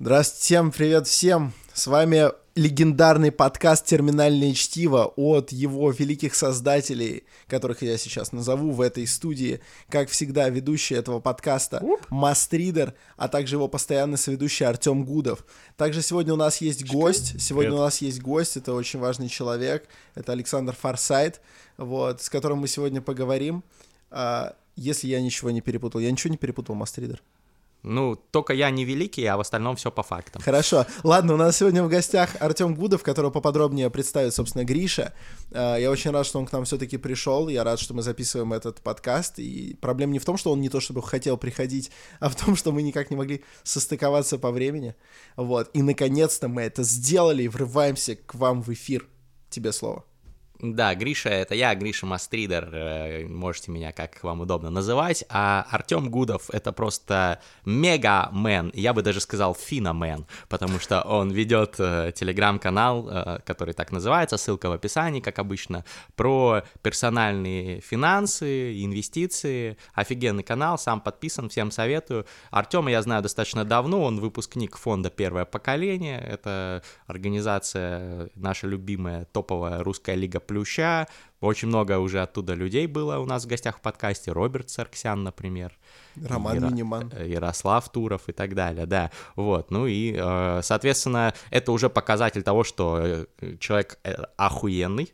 Здравствуйте, всем привет всем! С вами легендарный подкаст «Терминальное чтиво» от его великих создателей, которых я сейчас назову в этой студии. Как всегда, ведущий этого подкаста Мастридер, а также его постоянный соведущий Артем Гудов. Также сегодня у нас есть гость. Сегодня Привет. у нас есть гость, это очень важный человек. Это Александр Фарсайт, вот, с которым мы сегодня поговорим. А, если я ничего не перепутал. Я ничего не перепутал, Мастридер? Ну, только я не великий, а в остальном все по фактам. Хорошо. Ладно, у нас сегодня в гостях Артем Гудов, которого поподробнее представит, собственно, Гриша. Э, Я очень рад, что он к нам все-таки пришел. Я рад, что мы записываем этот подкаст. И проблема не в том, что он не то чтобы хотел приходить, а в том, что мы никак не могли состыковаться по времени. Вот. И наконец-то мы это сделали и врываемся к вам в эфир. Тебе слово. Да, Гриша, это я, Гриша Мастридер, э, можете меня как вам удобно называть, а Артем Гудов это просто мега-мен, я бы даже сказал финомен, потому что он ведет э, телеграм-канал, э, который так называется, ссылка в описании, как обычно, про персональные финансы, инвестиции, офигенный канал, сам подписан, всем советую. Артема я знаю достаточно давно, он выпускник фонда «Первое поколение», это организация наша любимая топовая русская лига Плюща, очень много уже оттуда людей было у нас в гостях в подкасте, Роберт Сарксян, например. Роман Яро- Миниман. э, Ярослав Туров и так далее, да. Вот, ну и, э, соответственно, это уже показатель того, что э, человек охуенный,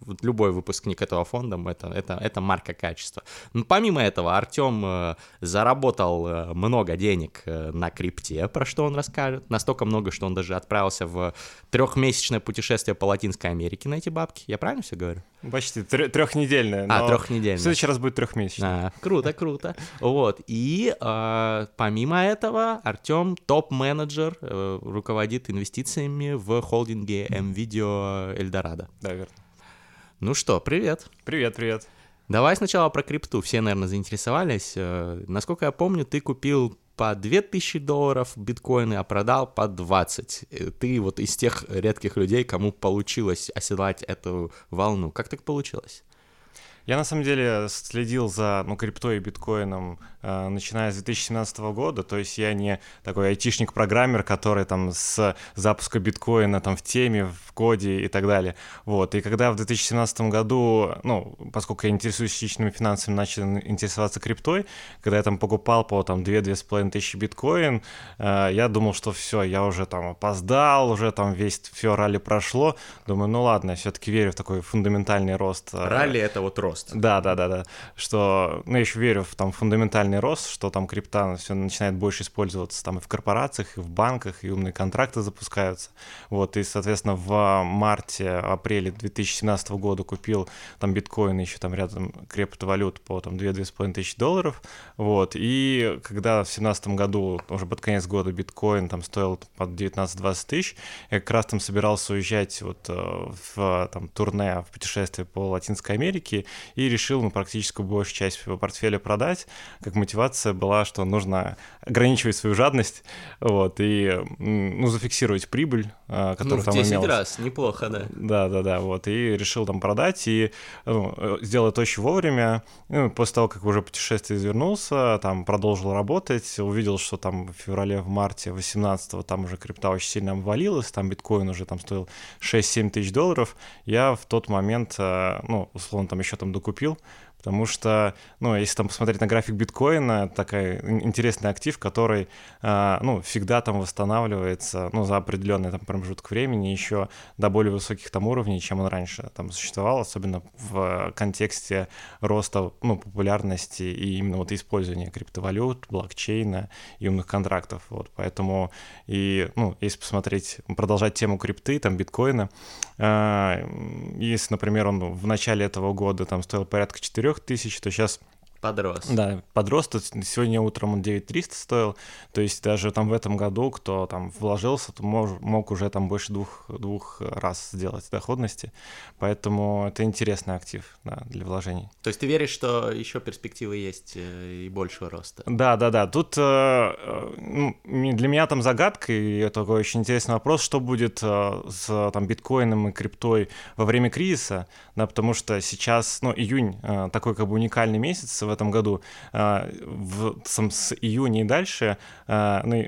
вот любой выпускник этого фонда, это, это, это марка качества. Ну, помимо этого, Артем э, заработал э, много денег э, на крипте, про что он расскажет. Настолько много, что он даже отправился в трехмесячное путешествие по Латинской Америке на эти бабки. Я правильно все говорю? Почти трехнедельная. А, но трехнедельное. В следующий раз будет трехмесячная. А, круто, круто. Вот. И э, помимо этого, Артем топ-менеджер, э, руководит инвестициями в холдинге MVideo Эльдорадо. Да, верно. Ну что, привет. Привет, привет. Давай сначала про крипту. Все, наверное, заинтересовались. Э, Насколько я помню, ты купил по 2000 долларов биткоины, а продал по 20. Э, Ты вот из тех редких людей, кому получилось оседлать эту волну. Как так получилось? Я на самом деле следил за ну, криптой и биткоином начиная с 2017 года, то есть я не такой айтишник-программер, который там с запуска биткоина там в теме, в коде и так далее. Вот. И когда в 2017 году, ну, поскольку я интересуюсь личными финансами, начал интересоваться криптой, когда я там покупал по там 2-2,5 тысячи биткоин, э, я думал, что все, я уже там опоздал, уже там весь все ралли прошло. Думаю, ну ладно, я все-таки верю в такой фундаментальный рост. э, Ралли — это вот рост. да, да, да, да. Что, ну, я еще верю в там фундаментальный рост, что там крипта все начинает больше использоваться там и в корпорациях, и в банках, и умные контракты запускаются. Вот, и, соответственно, в марте, апреле 2017 года купил там биткоин еще там рядом криптовалют по там 2-2,5 тысячи долларов. Вот, и когда в 2017 году, уже под конец года, биткоин там стоил под 19-20 тысяч, я как раз там собирался уезжать вот э, в там турне, в путешествие по Латинской Америке и решил ну, практически большую часть своего портфеля продать. Как мотивация была, что нужно ограничивать свою жадность, вот, и ну, зафиксировать прибыль, э, которая Ну, в там 10 имелась. раз, неплохо, да. Да, да, да, вот, и решил там продать, и ну, сделал это очень вовремя. Ну, после того, как уже путешествие извернулся, там продолжил работать, увидел, что там в феврале, в марте 18 там уже крипта очень сильно обвалилась, там биткоин уже там стоил 6-7 тысяч долларов. Я в тот момент, э, ну, условно, там еще там докупил, Потому что, ну, если там посмотреть на график биткоина, такой ин- интересный актив, который, э, ну, всегда там восстанавливается, ну, за определенный там промежуток времени еще до более высоких там уровней, чем он раньше там существовал, особенно в контексте роста, ну, популярности и именно вот использования криптовалют, блокчейна и умных контрактов, вот, поэтому и, ну, если посмотреть, продолжать тему крипты, там, биткоина, э, если, например, он в начале этого года там стоил порядка 4 тысяч, то сейчас Подрос. да, подрос, есть сегодня утром он 9300 стоил, то есть даже там в этом году, кто там вложился, то мож, мог уже там больше двух, двух раз сделать доходности, поэтому это интересный актив да, для вложений. То есть ты веришь, что еще перспективы есть э, и большего роста? Да, да, да. Тут э, ну, для меня там загадка, и такой очень интересный вопрос, что будет э, с там биткоином и криптой во время кризиса, да, потому что сейчас, ну, июнь такой как бы уникальный месяц в этом году, э, в, с июня и дальше, э, ну,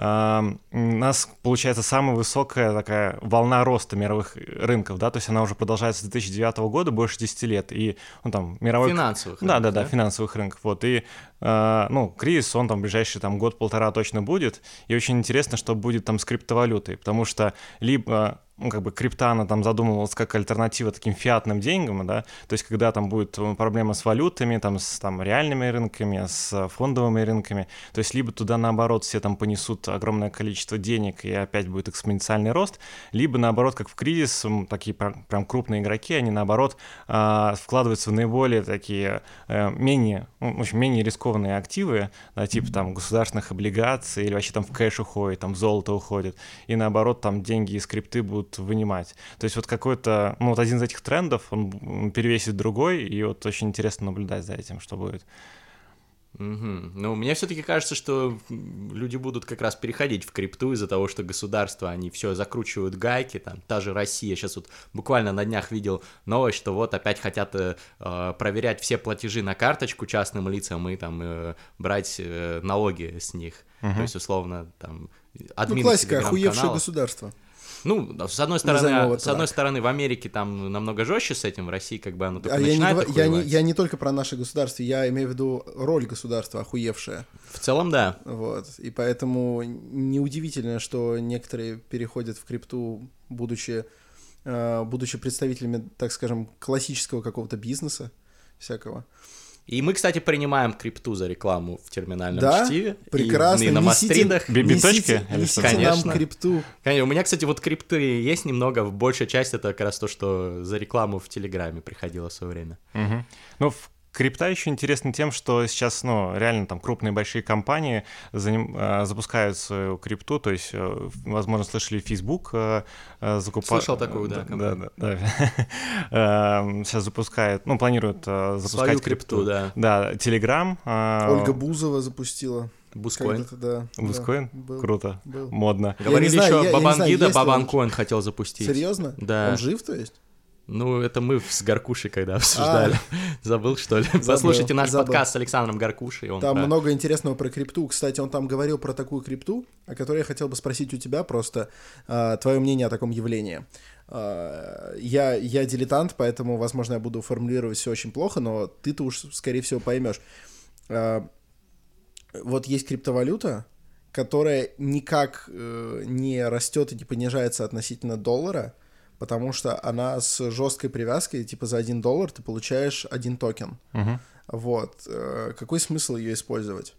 м, у нас получается самая высокая такая волна роста мировых рынков, да, то есть она уже продолжается с 2009 года, больше 10 лет, и, ну, там, мировой... Финансовых Да, да, да, финансовых рынков, вот, и, э, ну, кризис, он там ближайший там год-полтора точно будет, и очень интересно, что будет там с криптовалютой, потому что либо ну, как бы крипта, она там задумывалась как альтернатива таким фиатным деньгам, да, то есть когда там будет э, проблема с валютами, там, с там, реальными рынками, с фондовыми рынками, то есть либо туда, наоборот, все там понесут огромное количество денег и опять будет экспоненциальный рост, либо, наоборот, как в кризис, такие прям крупные игроки, они, наоборот, а, вкладываются в наиболее такие э, менее, ну, в общем, менее рискованные активы, да, типа там государственных облигаций или вообще там в кэш уходит, там в золото уходит, и, наоборот, там деньги из крипты будут будут вынимать. То есть вот какой-то, ну вот один из этих трендов, он перевесит другой, и вот очень интересно наблюдать за этим, что будет. Угу. Ну, мне все-таки кажется, что люди будут как раз переходить в крипту из-за того, что государства, они все закручивают гайки, там, та же Россия, сейчас вот буквально на днях видел новость, что вот опять хотят э, э проверять все платежи на карточку частным лицам и там э, брать э, налоги с них, угу. то есть условно там админы Ну, классика, охуевшее государство. Ну, с одной стороны, с одной стороны, в Америке там намного жестче с этим, в России как бы оно только а начинает я не, я, не, я не только про наше государство, я имею в виду роль государства охуевшая. В целом, да. Вот, и поэтому неудивительно, что некоторые переходят в крипту, будучи, э, будучи представителями, так скажем, классического какого-то бизнеса всякого. И мы, кстати, принимаем крипту за рекламу в терминальном да? чтиве. Прекрасно. И, и на мастридах. Бибиточки? Конечно. нам крипту. Конечно. У меня, кстати, вот крипты есть немного. Большая часть это как раз то, что за рекламу в Телеграме приходило в свое время. Угу. Ну, в Крипта еще интересна тем, что сейчас, ну, реально там крупные большие компании заним, э, запускают свою крипту, то есть, э, возможно, слышали, Facebook э, закупает... Слышал такую, да. Да, да, да. Сейчас запускает, ну, планирует запускать Свою крипту, да. Да, Telegram. Ольга Бузова запустила. Бускоин. Да, Бускоин? Да, Круто. Был. Модно. Говорили еще, Бабангида Бабанкоин хотел запустить. Серьезно? Да. Он жив, то есть? Ну, это мы с Гаркушей когда обсуждали. А, Забыл, что ли? Забыл, Послушайте наш забыл. подкаст с Александром Гаркушей. Он там про... много интересного про крипту. Кстати, он там говорил про такую крипту, о которой я хотел бы спросить у тебя просто э, твое мнение о таком явлении. Э, я, я дилетант, поэтому, возможно, я буду формулировать все очень плохо, но ты-то уж, скорее всего, поймешь. Э, вот есть криптовалюта, которая никак э, не растет и не понижается относительно доллара, потому что она с жесткой привязкой, типа за один доллар ты получаешь один токен. Uh-huh. Вот. Э, какой смысл ее использовать?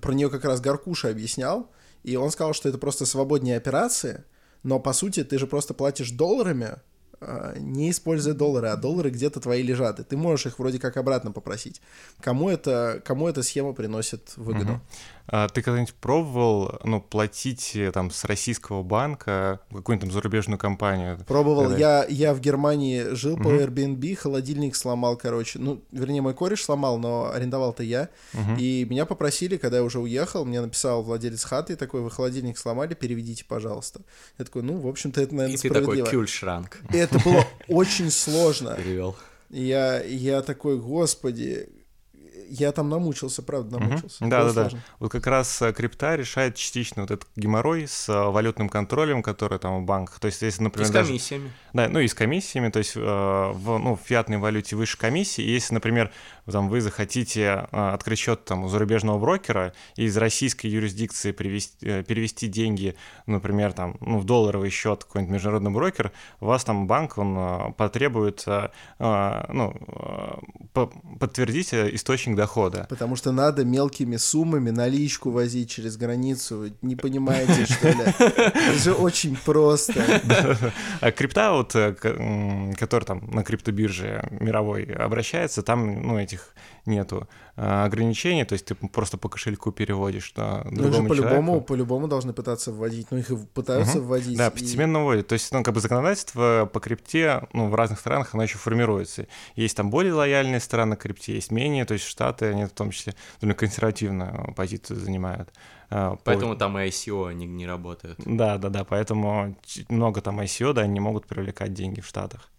Про нее как раз Гаркуша объяснял, и он сказал, что это просто свободнее операции, но по сути ты же просто платишь долларами, а, не используя доллары, а доллары где-то твои лежат, и ты можешь их вроде как обратно попросить. Кому, это, кому эта схема приносит выгоду? Угу. А ты когда-нибудь пробовал, ну, платить э, там с российского банка какую-нибудь там зарубежную компанию? Пробовал. Когда... Я, я в Германии жил угу. по Airbnb, холодильник сломал, короче. Ну, вернее, мой кореш сломал, но арендовал-то я. Угу. И меня попросили, когда я уже уехал, мне написал владелец хаты такой, вы холодильник сломали, переведите, пожалуйста. Я такой, ну, в общем-то, это, наверное, И ты такой, кюльшранк. Это было очень сложно. Перевел. Я, я такой, господи, я там намучился, правда, намучился. Угу. Да, да, да. Вот как раз э, крипта решает частично вот этот геморрой с э, валютным контролем, который там в банках. То есть, если, например, и с комиссиями. Даже... Да, ну и с комиссиями, то есть э, в, ну, в фиатной валюте выше комиссии. И если, например, там, вы захотите открыть счет там, у зарубежного брокера и из российской юрисдикции привести, перевести деньги, например, там, ну, в долларовый счет какой-нибудь международный брокер, у вас там банк, он потребует ну, подтвердить источник дохода. Потому что надо мелкими суммами наличку возить через границу. Не понимаете, что ли? Это же очень просто. А крипта, вот, э, который там на криптобирже мировой обращается, там, ну, этих нету а, ограничений, то есть ты просто по кошельку переводишь на ну, ну, по-любому, по-любому должны пытаться вводить, ну их и пытаются угу. вводить. Да, постепенно и... вводят, то есть, ну, как бы законодательство по крипте, ну, в разных странах оно еще формируется. Есть там более лояльные страны крипте, есть менее, то есть Штаты, они в том числе довольно консервативную позицию занимают. А, поэтому по... там ICO не, не работают. Да, да, да, поэтому много там ICO, да, они не могут привлекать деньги в Штатах.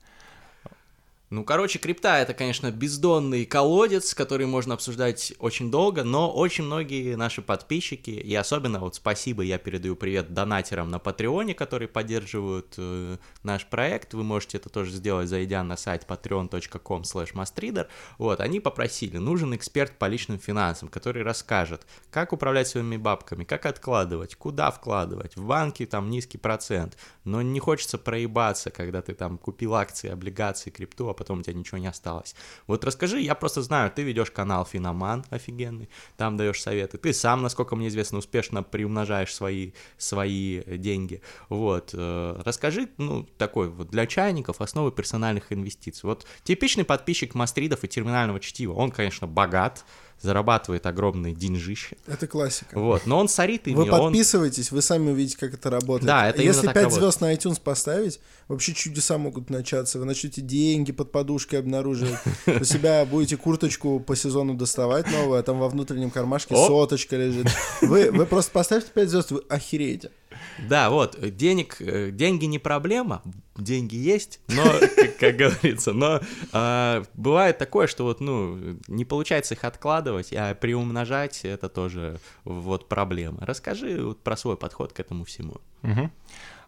Ну, короче, крипта это, конечно, бездонный колодец, который можно обсуждать очень долго, но очень многие наши подписчики, и особенно вот спасибо, я передаю привет донатерам на Патреоне, которые поддерживают э, наш проект. Вы можете это тоже сделать, зайдя на сайт patreon.com slash Вот, они попросили, нужен эксперт по личным финансам, который расскажет, как управлять своими бабками, как откладывать, куда вкладывать, в банке там низкий процент, но не хочется проебаться, когда ты там купил акции, облигации, крипту, а потом у тебя ничего не осталось. Вот расскажи, я просто знаю, ты ведешь канал Финоман офигенный, там даешь советы, ты сам, насколько мне известно, успешно приумножаешь свои, свои деньги, вот, э, расскажи, ну, такой вот для чайников основы персональных инвестиций. Вот типичный подписчик Мастридов и терминального чтива, он, конечно, богат, зарабатывает огромные деньжища. Это классика. Вот, но он сорит ими. Вы подписывайтесь, он... вы сами увидите, как это работает. Да, это Если 5 работает. звезд на iTunes поставить, вообще чудеса могут начаться. Вы начнете деньги под подушкой обнаруживать. У себя будете курточку по сезону доставать новую, а там во внутреннем кармашке соточка лежит. Вы, просто поставьте 5 звезд, вы охереете. Да, вот, денег, э, деньги не проблема, деньги есть, но, как, говорится, но а, бывает такое, что вот, ну, не получается их откладывать, а приумножать это тоже вот проблема. Расскажи вот про свой подход к этому всему. Угу.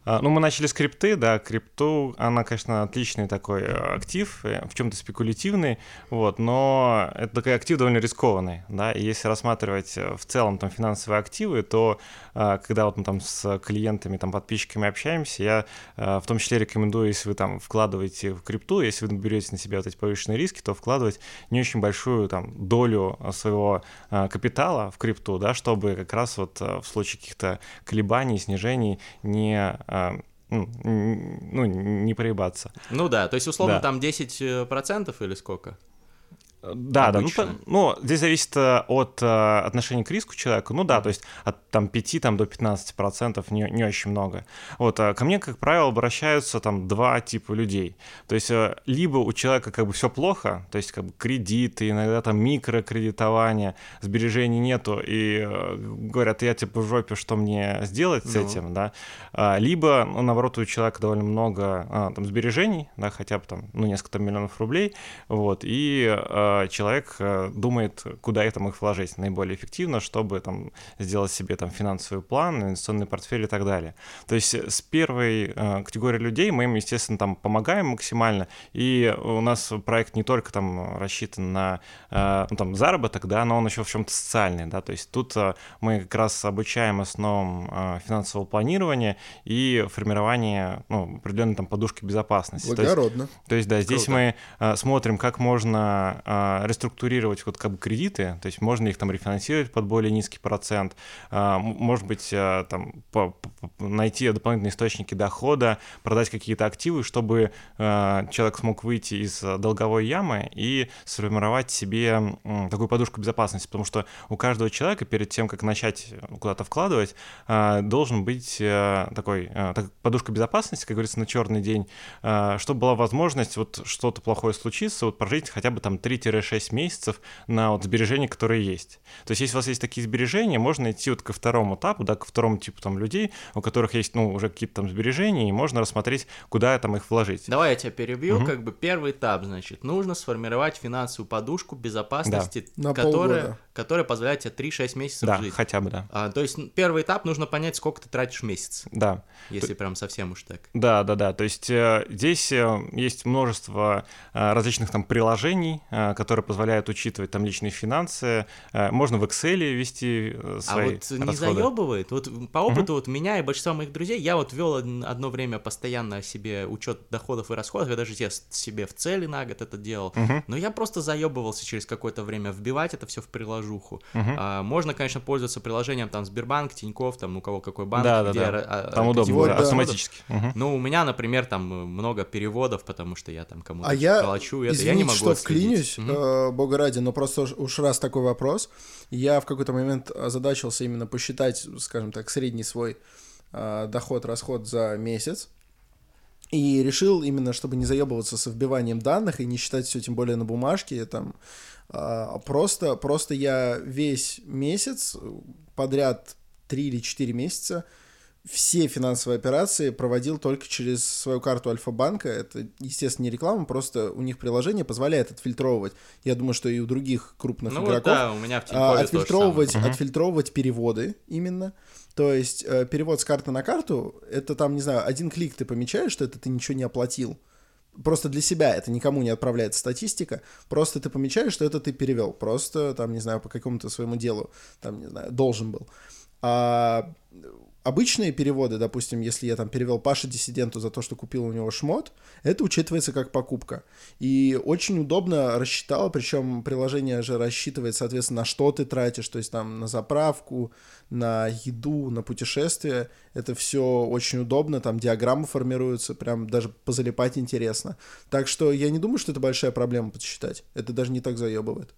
А, ну, мы начали с крипты, да, крипту, она, конечно, отличный такой э, актив, э, в чем-то спекулятивный, вот, но это такой актив довольно рискованный, да, и если рассматривать в целом там финансовые активы, то когда вот мы там с клиентами, там, подписчиками общаемся, я в том числе рекомендую, если вы там вкладываете в крипту, если вы берете на себя вот эти повышенные риски, то вкладывать не очень большую там долю своего капитала в крипту, да, чтобы как раз вот в случае каких-то колебаний, снижений не а, ну, ну, не проебаться. Ну да, то есть условно да. там 10% или сколько? Да, Обычно. да. Ну, ну, здесь зависит э, от э, отношения к риску человека. Ну да, то есть от там, 5 там, до 15 процентов не, не очень много. Вот, а ко мне, как правило, обращаются там два типа людей. То есть э, либо у человека как бы все плохо, то есть как бы кредиты, иногда там микрокредитование, сбережений нету, и говорят, я типа в жопе, что мне сделать с ну. этим, да. А, либо, ну, наоборот, у человека довольно много а, там сбережений, да, хотя бы там, ну, несколько миллионов рублей, вот, и человек э, думает, куда это их вложить наиболее эффективно, чтобы там сделать себе там финансовый план, инвестиционный портфель и так далее. То есть с первой э, категорией людей мы им, естественно, там помогаем максимально, и у нас проект не только там рассчитан на э, ну, там, заработок, да, но он еще в чем-то социальный, да, то есть тут мы как раз обучаем основам финансового планирования и формирования ну, определенной там подушки безопасности. Благородно. То есть, то есть да, здесь Круто. мы смотрим, как можно реструктурировать вот как бы кредиты, то есть можно их там рефинансировать под более низкий процент, а, может быть, а, там найти дополнительные источники дохода, продать какие-то активы, чтобы человек смог выйти из долговой ямы и сформировать себе такую подушку безопасности, потому что у каждого человека перед тем, как начать куда-то вкладывать, должен быть такой подушка безопасности, как говорится, на черный день, чтобы была возможность вот что-то плохое случится, вот прожить хотя бы там 3 3-6 месяцев на вот сбережения, которые есть. То есть, если у вас есть такие сбережения, можно идти вот ко второму этапу, да, ко второму типу там людей, у которых есть, ну, уже какие-то там сбережения, и можно рассмотреть, куда там их вложить. Давай я тебя перебью, угу. как бы первый этап, значит, нужно сформировать финансовую подушку безопасности, да. которая, которая позволяет тебе 3-6 месяцев да, жить. хотя бы, да. А, то есть, первый этап нужно понять, сколько ты тратишь в месяц. Да. Если прям совсем уж так. Да, да, да. То есть э, здесь э, есть множество э, различных там приложений, э, которые позволяют учитывать там личные финансы. Э, можно в Excel вести э, свои А вот расходы. не заебывает? Вот по опыту угу. вот меня и большинства моих друзей, я вот вел одно время постоянно себе учет доходов и расходов, я даже себе в цели на год это делал, угу. но я просто заебывался через какое-то время вбивать это все в приложуху. Угу. А, можно, конечно, пользоваться приложением там Сбербанк, Тиньков, там у кого какой банк, да, да, где да. А, там удобно, вот, да, автоматически. Угу. Ну, у меня, например, там много переводов, потому что я там кому-то а я, это извините, я не могу что вклинюсь, угу бога ради, но просто уж раз такой вопрос, я в какой-то момент озадачился именно посчитать, скажем так, средний свой э, доход-расход за месяц, и решил именно, чтобы не заебываться с вбиванием данных и не считать все тем более на бумажке, там, а, просто, просто я весь месяц подряд 3 или 4 месяца все финансовые операции проводил только через свою карту Альфа-банка. Это, естественно, не реклама, просто у них приложение позволяет отфильтровывать. Я думаю, что и у других крупных Ну игроков. вот да, у меня в а, отфильтровывать, отфильтровывать переводы именно. То есть э, перевод с карты на карту, это там, не знаю, один клик ты помечаешь, что это ты ничего не оплатил. Просто для себя это никому не отправляется статистика. Просто ты помечаешь, что это ты перевел. Просто там, не знаю, по какому-то своему делу, там, не знаю, должен был. А обычные переводы, допустим, если я там перевел Паше Диссиденту за то, что купил у него шмот, это учитывается как покупка. И очень удобно рассчитал, причем приложение же рассчитывает, соответственно, на что ты тратишь, то есть там на заправку, на еду, на путешествие. Это все очень удобно, там диаграммы формируются, прям даже позалипать интересно. Так что я не думаю, что это большая проблема подсчитать. Это даже не так заебывает.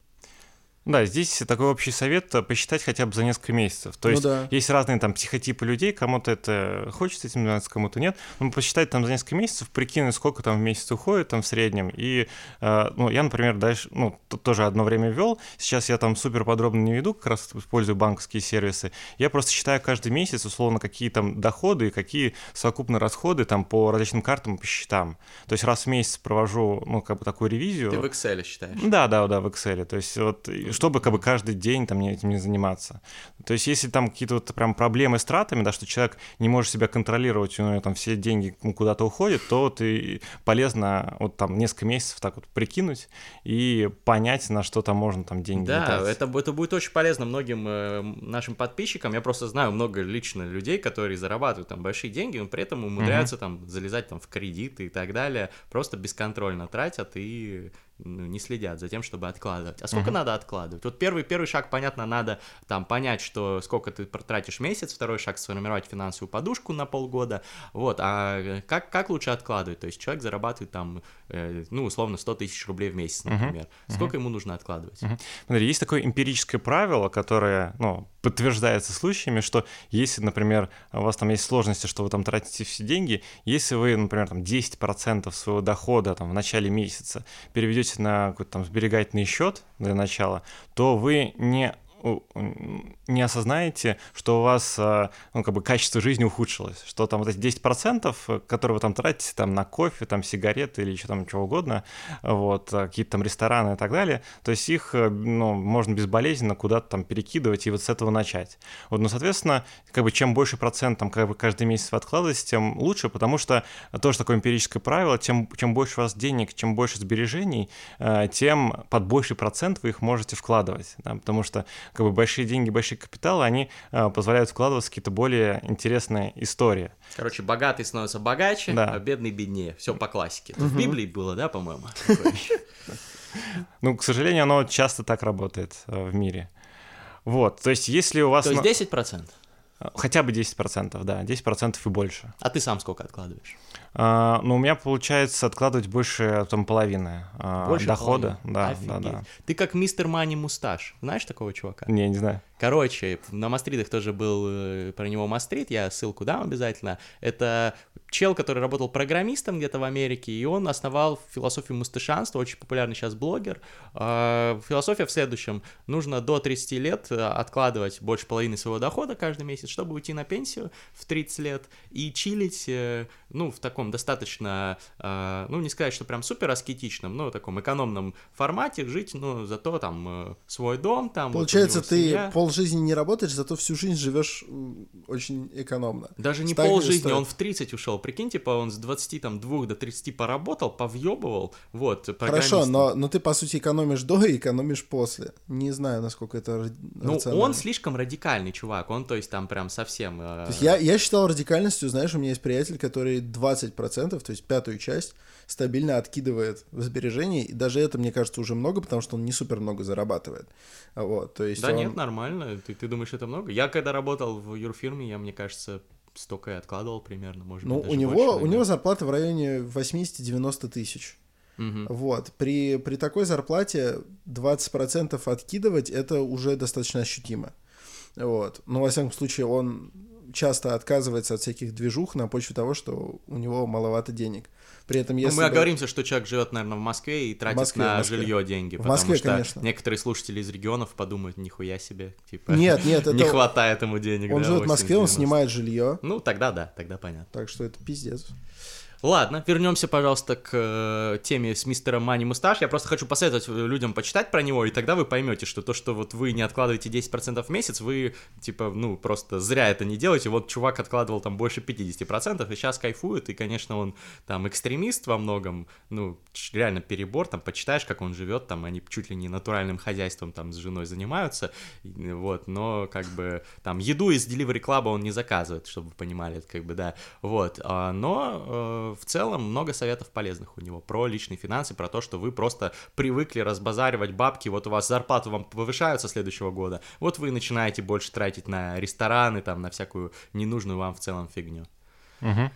Да, здесь такой общий совет посчитать хотя бы за несколько месяцев. То Ну есть да. есть разные там психотипы людей, кому-то это хочется этим заниматься, кому-то нет. Но посчитать там за несколько месяцев, прикинуть, сколько там в месяц уходит там в среднем. И, э, ну, я, например, дальше, ну, тут тоже одно время вел. Сейчас я там супер подробно не веду, как раз использую банковские сервисы. Я просто считаю каждый месяц, условно, какие там доходы и какие совокупные расходы там по различным картам и по счетам. То есть раз в месяц провожу, ну, как бы такую ревизию. Ты в Excel считаешь? Да, да, да, в Excel. То есть вот, чтобы как бы каждый день там этим не заниматься. То есть если там какие-то вот прям проблемы с тратами, да, что человек не может себя контролировать, у него там все деньги куда-то уходят, то и полезно вот там несколько месяцев так вот прикинуть и понять, на что там можно там деньги Да, тратить. это, это будет очень полезно многим э, нашим подписчикам. Я просто знаю много лично людей, которые зарабатывают там большие деньги, но при этом умудряются там залезать там в кредиты и так далее, просто бесконтрольно тратят и ну, не следят за тем, чтобы откладывать. А сколько надо откладывать? Вот первый, первый шаг, понятно, надо там понять, что сколько ты тратишь месяц, второй шаг сформировать финансовую подушку на полгода, вот, а как, как лучше откладывать? То есть человек зарабатывает там, э, ну, условно, 100 тысяч рублей в месяц, например. Сколько ему нужно откладывать? Мгм. Смотри, есть такое эмпирическое правило, которое ну, подтверждается случаями, что если, например, у вас там есть сложности, что вы там тратите все деньги, если вы, например, там 10% своего дохода там, в начале месяца переведете на какой-то там сберегательный счет для начала, то вы не не осознаете, что у вас а, ну, как бы качество жизни ухудшилось, что там вот эти 10%, э, которые вы там тратите там на кофе, там сигареты или еще там чего угодно, вот, а, какие-то там рестораны и так далее, то есть их, э, ну, можно безболезненно куда-то там перекидывать и вот с этого начать. Вот, ну, соответственно, как бы чем больше процент там как бы каждый месяц вы откладываете, тем лучше, потому что тоже такое эмпирическое правило, тем, чем больше у вас денег, чем больше сбережений, э, тем под больший процент вы их можете вкладывать, да, потому что как бы большие деньги, большие капиталы, они э, позволяют вкладываться в какие-то более интересные истории. Короче, богатый становится богаче, Да. а бедный беднее. Все по классике. Это В Библии было, да, по-моему? Ну, к сожалению, оно часто так работает э, в мире. Вот, то есть если у вас... То есть на- 10%. Хотя бы 10%, да, 10% и больше. А ты сам сколько откладываешь? А, ну, у меня получается откладывать больше, там, половины а, Больше дохода. половины? Да, Офигеть. да, да. Ты как мистер Мани Мусташ. Знаешь такого чувака? Не, не знаю. Короче, на Мастридах тоже был э, про него Мастрид, я ссылку дам обязательно. Это чел, который работал программистом где-то в Америке, и он основал философию мусташанства, очень популярный сейчас блогер. А, Философия в следующем. Нужно до 30 лет э, откладывать больше половины своего дохода каждый месяц, чтобы уйти на пенсию в 30 лет и чилить, э, ну, в таком достаточно, э, ну, не сказать, что прям супер аскетичном, но таком экономном формате жить, ну, зато там свой дом, там... вот Получается, него ты семья. полжизни не работаешь, зато всю жизнь живешь очень экономно. Даже не и полжизни, он в 30 ушел. Прикинь, типа он с 22 до 30 поработал, повъебывал, вот, Хорошо, но, но ты, по сути, экономишь до и экономишь после. Не знаю, насколько это Ну, рационально. он слишком радикальный чувак, он, то есть, там прям совсем... э, То есть я, я считал радикальностью, знаешь, у меня есть приятель, который 20%, то есть пятую часть, стабильно откидывает в сбережения, и даже это, мне кажется, уже много, потому что он не супер много зарабатывает. Вот, то есть Да он- нет, нормально. Ты, ты думаешь, это много? Я когда работал в юрфирме, я, мне кажется, столько и откладывал примерно, может Ну, быть, у даже него, больше у него зарплата в районе 80-90 тысяч. Мгм. Вот. При, при такой зарплате 20% откидывать это уже достаточно ощутимо. Вот. Но, во всяком случае, он часто отказывается от всяких движух на почве того, что у него маловато денег. При этом, если ну, мы бы... оговоримся, что человек живет, наверное, в Москве и тратит Москве, на Москве. жилье деньги. В потому Москве, что конечно. некоторые слушатели из регионов подумают, нихуя себе, типа, Нет, нет, не это... хватает ему денег. Он да, живет в Москве, он 80-90. снимает жилье, Ну, тогда да, тогда понятно. так что это пиздец. Ладно, вернемся, пожалуйста, к э, теме с мистером Мани Мусташ. Я просто хочу посоветовать людям почитать про него, и тогда вы поймете, что то, что вот вы не откладываете 10% в месяц, вы, типа, ну, просто зря это не делаете. Вот чувак откладывал там больше 50%, и сейчас кайфует, и, конечно, он там экстремист во многом, ну, реально перебор, там, почитаешь, как он живет, там, они чуть ли не натуральным хозяйством там с женой занимаются, вот, но, как бы, там, еду из Delivery Club он не заказывает, чтобы вы понимали, как бы, да, вот, а, но э, в целом много советов полезных у него про личные финансы, про то, что вы просто привыкли разбазаривать бабки, вот у вас зарплаты вам повышаются с следующего года, вот вы начинаете больше тратить на рестораны, там, на всякую ненужную вам в целом фигню. Мгм.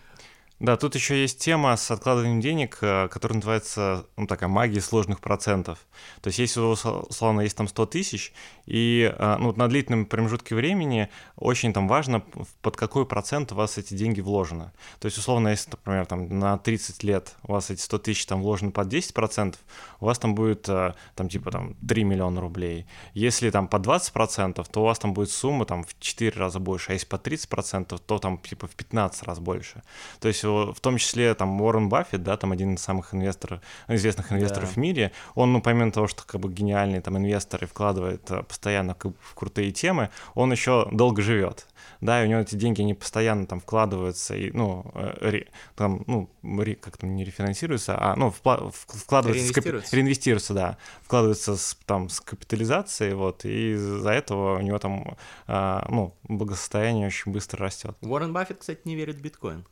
Да, тут еще есть тема с откладыванием денег, э, которая называется, ну, такая магия сложных процентов. То есть, если условно, есть там 100 тысяч, и э, ну, на длительном промежутке времени очень там важно, под какой процент у вас эти деньги вложены. То есть, условно, если, например, там на 30 лет у вас эти 100 тысяч там вложены под 10%, у вас там будет э, там типа там 3 миллиона рублей. Если там по 20%, то у вас там будет сумма там в 4 раза больше, а если по 30%, то там типа в 15 раз больше. То есть в том числе там Уоррен Баффет, да, там один из самых инвесторов, известных инвесторов Да. в мире, он, ну, помимо того, что как бы гениальный там инвестор и вкладывает э, постоянно в крутые темы, он еще долго живет. Да, и у него эти деньги не постоянно там вкладываются и, ну, э, ре- там, ну, ре- как там не рефинансируются, а, ну, впла- вкладываются, Реинвестируются. реинвестируются, да, вкладываются с, там, с капитализацией, вот, и из-за этого у него там, а, ну, благосостояние очень быстро растет. Уоррен Баффет, кстати, не верит в биткоин.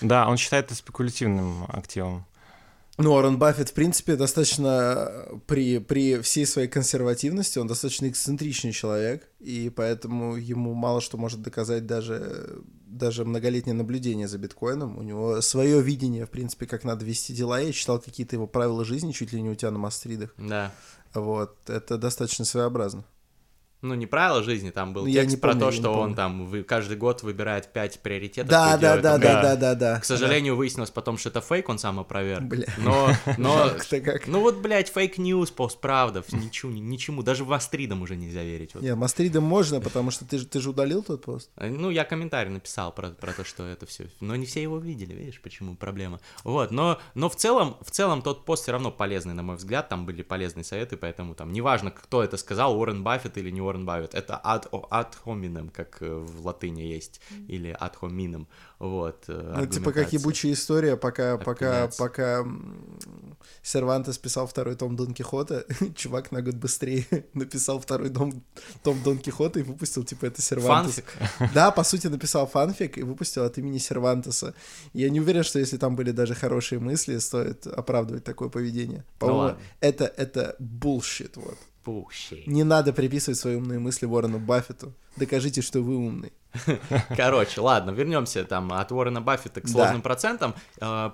Да, он считает это спекулятивным активом. Ну, Уоррен Баффет, в принципе, достаточно э, при, при всей своей консервативности, он достаточно эксцентричный человек, и поэтому ему мало что может доказать даже, даже многолетнее наблюдение за биткоином. У него свое видение, в принципе, как надо вести дела. Я читал какие-то его правила жизни, чуть ли не у тебя на мастридах. Да. Вот, это достаточно своеобразно. Ну, не правило жизни, там был я текст не про помню, то, я не что он там вы, каждый год выбирает 5 приоритетов. Да, да, да, да, да. да, да, да. К сожалению, выяснилось потом, что это фейк, он сам опроверг. Бля. Но, но, как. ну вот, блядь, fake news, постправда, ничему, ничему, даже must-read ам уже нельзя верить. Вот. Нет, must-read ам можно, потому что ты же, ты же удалил тот пост. Ну, я комментарий написал про, про то, что это все. Но не все его видели, видишь, почему проблема. Вот, но, но в целом, в целом тот пост все равно полезный, на мой взгляд. Там были полезные советы, поэтому там неважно, кто это сказал, Уоррен Баффет или не Уоррен Баффет. Это ad, ad hominem, как э, в латыни есть, или ad hominem. Вот. э, Ну, типа как ебучая история, пока, пока, пока Сервантес писал второй том Дон Кихота, чувак на год быстрее написал второй дом, том Дон Кихота и выпустил, типа, это Сервантес. Фанфик. Да, по сути, написал фанфик и выпустил от имени Сервантеса. Я не уверен, что если там были даже хорошие мысли, стоит оправдывать такое поведение. По-моему, ладно. это, это bullshit, вот. Пущей. Не надо приписывать свои умные мысли Уоррену Баффету. Докажите, что вы умный. Короче, ладно, вернемся там от Уоррена Баффета к Да. сложным процентам. Э,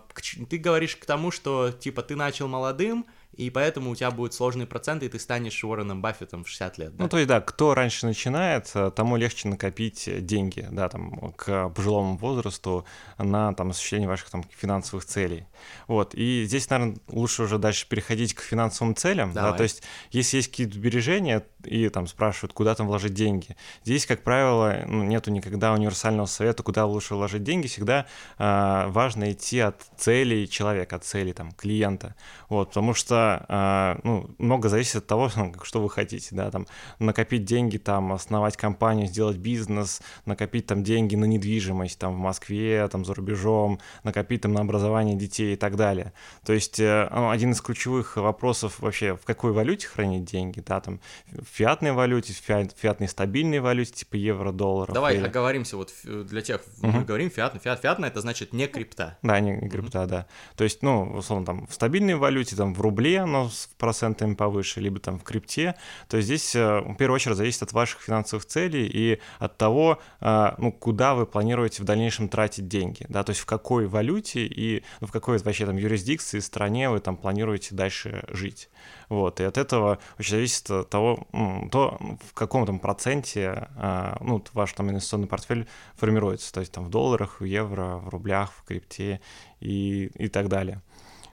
Ты говоришь к тому, что типа ты начал молодым, и поэтому у тебя будут сложные проценты, и ты станешь Уорреном Баффетом в 60 лет. да? Ну, то есть, да, кто раньше начинает, э, тому легче накопить э, деньги, да, там, к пожилому возрасту на, там, осуществление ваших, там, финансовых целей. Вот, и здесь, наверное, лучше уже дальше переходить к финансовым целям, да, Давай. то есть, если есть какие-то сбережения, и там спрашивают, куда там вложить деньги, здесь, как правило, ну, нету никогда универсального совета, куда лучше вложить деньги, всегда э, важно идти от целей человека, от целей, там, клиента, вот, потому что, э, ну, много зависит от того, что вы хотите, да, там, накопить деньги, там, основать компанию, сделать бизнес, накопить там деньги на недвижимость, там, в Москве, там, за рубежом, накопить там на образование детей и так далее. То есть э, ну, один из ключевых вопросов вообще, в какой валюте хранить деньги, да, там, в фиатной валюте, в фиат- фиатной стабильной валюте, типа евро, долларов. Давай или- оговоримся вот для тех, мы Мгм. говорим фиатно. Фиат, фиатно это значит не крипта. Да, не, не крипта, да. То есть, ну, условно, там, в стабильной валюте, там, в рубле рубле оно с процентами повыше, либо там в крипте, то здесь э, в первую очередь зависит от ваших финансовых целей и от того, э, ну, куда вы планируете в дальнейшем тратить деньги, да, то есть в какой валюте и ну, в какой вообще там юрисдикции, стране вы там планируете дальше жить. Вот, и от этого очень зависит от того, то, в каком там проценте а, ну, ваш там инвестиционный портфель формируется, то есть там в долларах, в евро, в рублях, в крипте и, и так далее.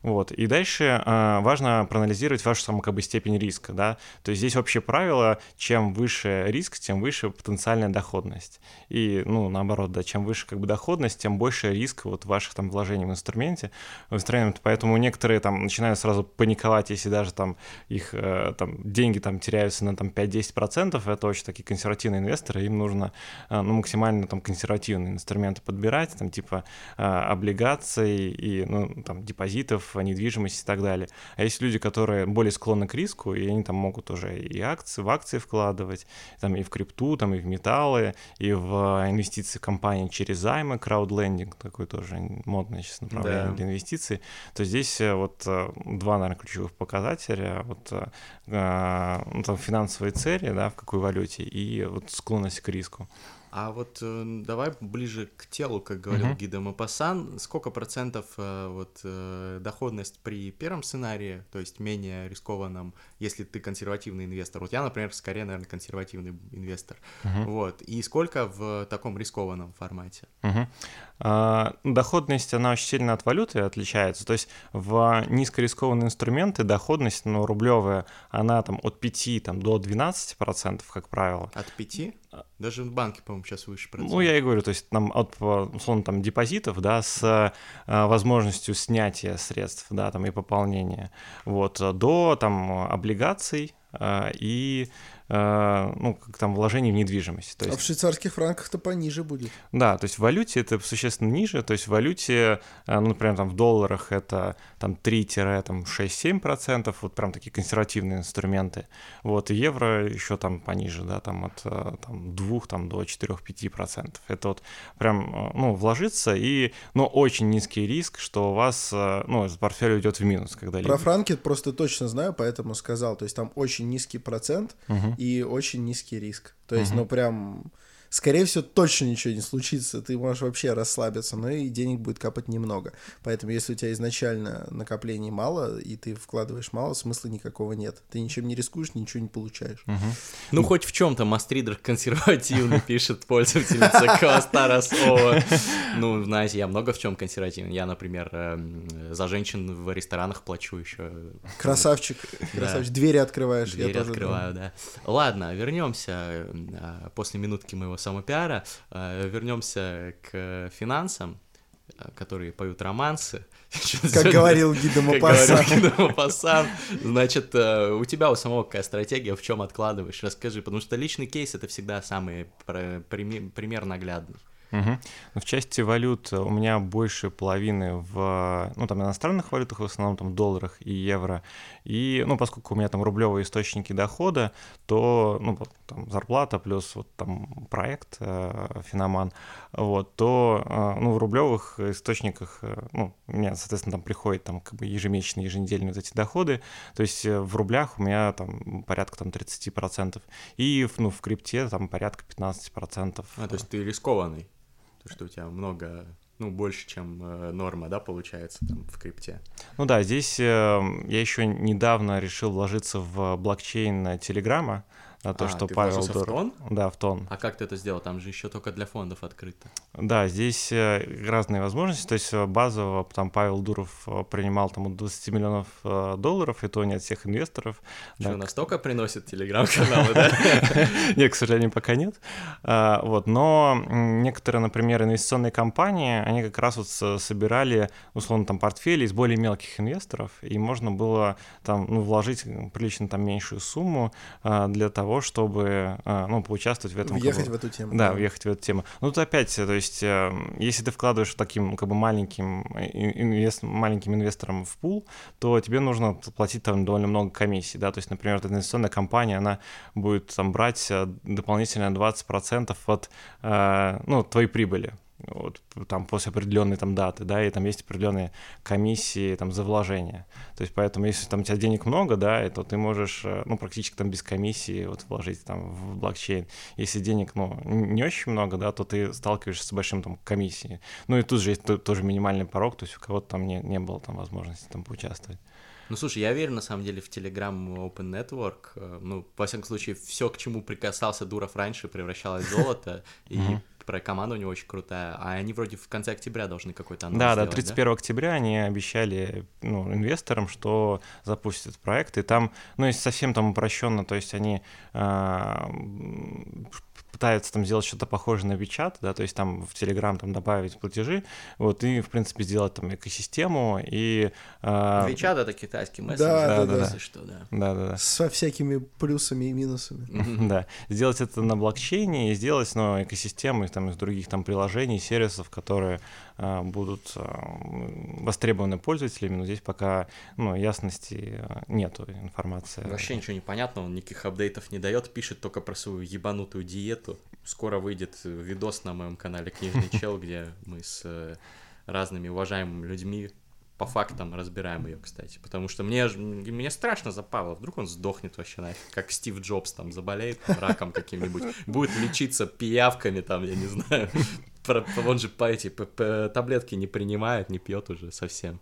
Вот. И дальше э, важно проанализировать вашу саму как бы степень риска, да. То есть здесь общее правило, чем выше риск, тем выше потенциальная доходность. И, ну, наоборот, да, чем выше как бы доходность, тем больше риск вот ваших там вложений в инструменте, в инструменте. Поэтому некоторые там начинают сразу паниковать, если даже там их э, там деньги там теряются на там 5-10%, это очень такие консервативные инвесторы, им нужно э, ну, максимально там консервативные инструменты подбирать, там типа э, облигаций и ну, там депозитов, в недвижимость и так далее. А есть люди, которые более склонны к риску, и они там могут уже и акции, в акции вкладывать, там и в крипту, там и в металлы, и в инвестиции компании через займы, краудлендинг, такой тоже модное сейчас направление да. для инвестиций, то здесь э, вот э, два, наверное, ключевых показателя, вот э, ну, там финансовые цели, да, в какой валюте, и вот склонность к риску. А вот э, давай ближе к телу, как говорил uh-huh. Гида Мапасан, сколько процентов э, вот э, доходность при первом сценарии, то есть менее рискованном, если ты консервативный инвестор. Вот я, например, скорее, наверное, консервативный инвестор. Uh-huh. Вот. И сколько в таком рискованном формате? Uh-huh. А, доходность, она очень сильно от валюты отличается. То есть в низкорискованные инструменты доходность, ну, рублевая, она там от 5 там, до 12 процентов, как правило. От 5? Даже в банке, по-моему, сейчас выше процент. Ну, я и говорю, то есть там от, условно, там депозитов, да, с э, возможностью снятия средств, да, там и пополнения, вот, до там облигаций э, и ну, как там вложений в недвижимость. То есть, а в швейцарских франках-то пониже будет. Да, то есть в валюте это существенно ниже, то есть в валюте, э, ну, например, там в долларах это там 3-6-7%, вот прям такие консервативные инструменты, вот, и евро еще там пониже, да, там от э, там, 2 там, до 4-5%. Это вот прям, ну, вложиться, и, ну, очень низкий риск, что у вас, ну, портфель уйдет в минус когда-либо. Про франки просто точно знаю, поэтому сказал, то есть там очень низкий процент, угу и очень низкий риск. То есть, угу. ну прям скорее всего, точно ничего не случится, ты можешь вообще расслабиться, но и денег будет капать немного. Поэтому, если у тебя изначально накоплений мало, и ты вкладываешь мало, смысла никакого нет. Ты ничем не рискуешь, ничего не получаешь. Угу. Ну, ну, хоть в чем-то Мастридер консервативный, пишет пользовательница Костарасова. Ну, знаете, я много в чем консервативный. Я, например, эм, за женщин в ресторанах плачу еще. Красавчик, красавчик. Двери открываешь. Двери открываю, да. Ладно, вернемся а, после минутки моего самопиара. Э, Вернемся к финансам, э, которые поют романсы. Как говорил Гида Мапасан. Значит, э, у тебя у самого какая стратегия, в чем откладываешь? Расскажи, потому что личный кейс — это всегда самый пример наглядный. Угу. В части валют у меня больше половины в, ну, там, иностранных валютах, в основном там долларах и евро. И, ну, поскольку у меня там рублевые источники дохода, то, ну, там, зарплата плюс вот там проект э, Финоман, вот, то, э, ну, в рублевых источниках, э, ну, у меня, соответственно, там приходят там как бы ежемесячные, еженедельные вот эти доходы, то есть э, в рублях у меня там порядка там 30%, и, ну, в крипте там порядка 15%. А, то есть ты рискованный? то, что у тебя много, ну, больше, чем э, норма, да, получается там в крипте. Ну да, здесь э, я еще недавно решил вложиться в блокчейн Телеграма, на то, а, что ты Павел Дур... в тон? Да, в тон. А как ты это сделал? Там же еще только для фондов открыто. Да, здесь э, разные возможности. То есть э, базово там Павел Дуров э, принимал там от 20 миллионов долларов, и то не от всех инвесторов. Что, да. настолько приносит телеграм-каналы, да? Нет, к сожалению, пока нет. А, вот, но некоторые, например, инвестиционные компании, они как раз вот собирали, условно, там портфели из более мелких инвесторов, и можно было там, ну, вложить прилично там меньшую сумму для того, того, чтобы а, ну, поучаствовать в этом. Въехать в эту тему. Да, да, въехать в эту тему. Ну, тут опять, то есть, э, если ты вкладываешь таким как бы маленьким, инвест, маленьким инвестором в пул, то тебе нужно платить там довольно много комиссий, да, то есть, например, эта инвестиционная компания, она будет там брать э, дополнительно 20% от, э, ну, твоей прибыли, вот, там после определенной там даты, да, и там есть определенные комиссии там за вложение. То есть поэтому если там у тебя денег много, да, то ты можешь, э, ну, практически там без комиссии вот вложить там в блокчейн. Если денег, ну, не очень много, да, то ты сталкиваешься с большим там комиссией. Ну и тут же есть тоже минимальный порог, то есть у кого-то там не, не было там возможности там поучаствовать. Ну, слушай, я верю, на самом деле, в Telegram Open Network. Э, ну, во всяком случае, все, к чему прикасался Дуров раньше, превращалось в золото. И про команду у него очень крутая, а они вроде в конце октября должны какой-то анонс Да, сделать, да, 31 да? октября они обещали ну, инвесторам, что запустят проект, и там, ну, если совсем там упрощенно, то есть они э, пытается там сделать что-то похожее на WeChat, да, то есть там в Telegram там добавить платежи, вот, и, в принципе, сделать там экосистему, и... Э... WeChat — это китайский мессенджер, да, да, да, да. что, да. Да, да, да. Со всякими плюсами и минусами. Да, сделать это на блокчейне и сделать, ну, экосистему там из других там приложений, сервисов, которые будут э, востребованы пользователями, но здесь пока, ну, ясности э, нету информации. Вообще ничего не понятно, он никаких апдейтов не дает, пишет только про свою ебанутую диету, Скоро выйдет видос на моем канале Книжный чел, где мы с э, разными уважаемыми людьми по фактам разбираем ее, кстати. Потому что мне, мне страшно за Павла. Вдруг он сдохнет вообще нафиг, как Стив Джобс там заболеет там, раком каким-нибудь, будет лечиться пиявками там, я не знаю. Он же по эти таблетки не принимает, не пьет уже совсем.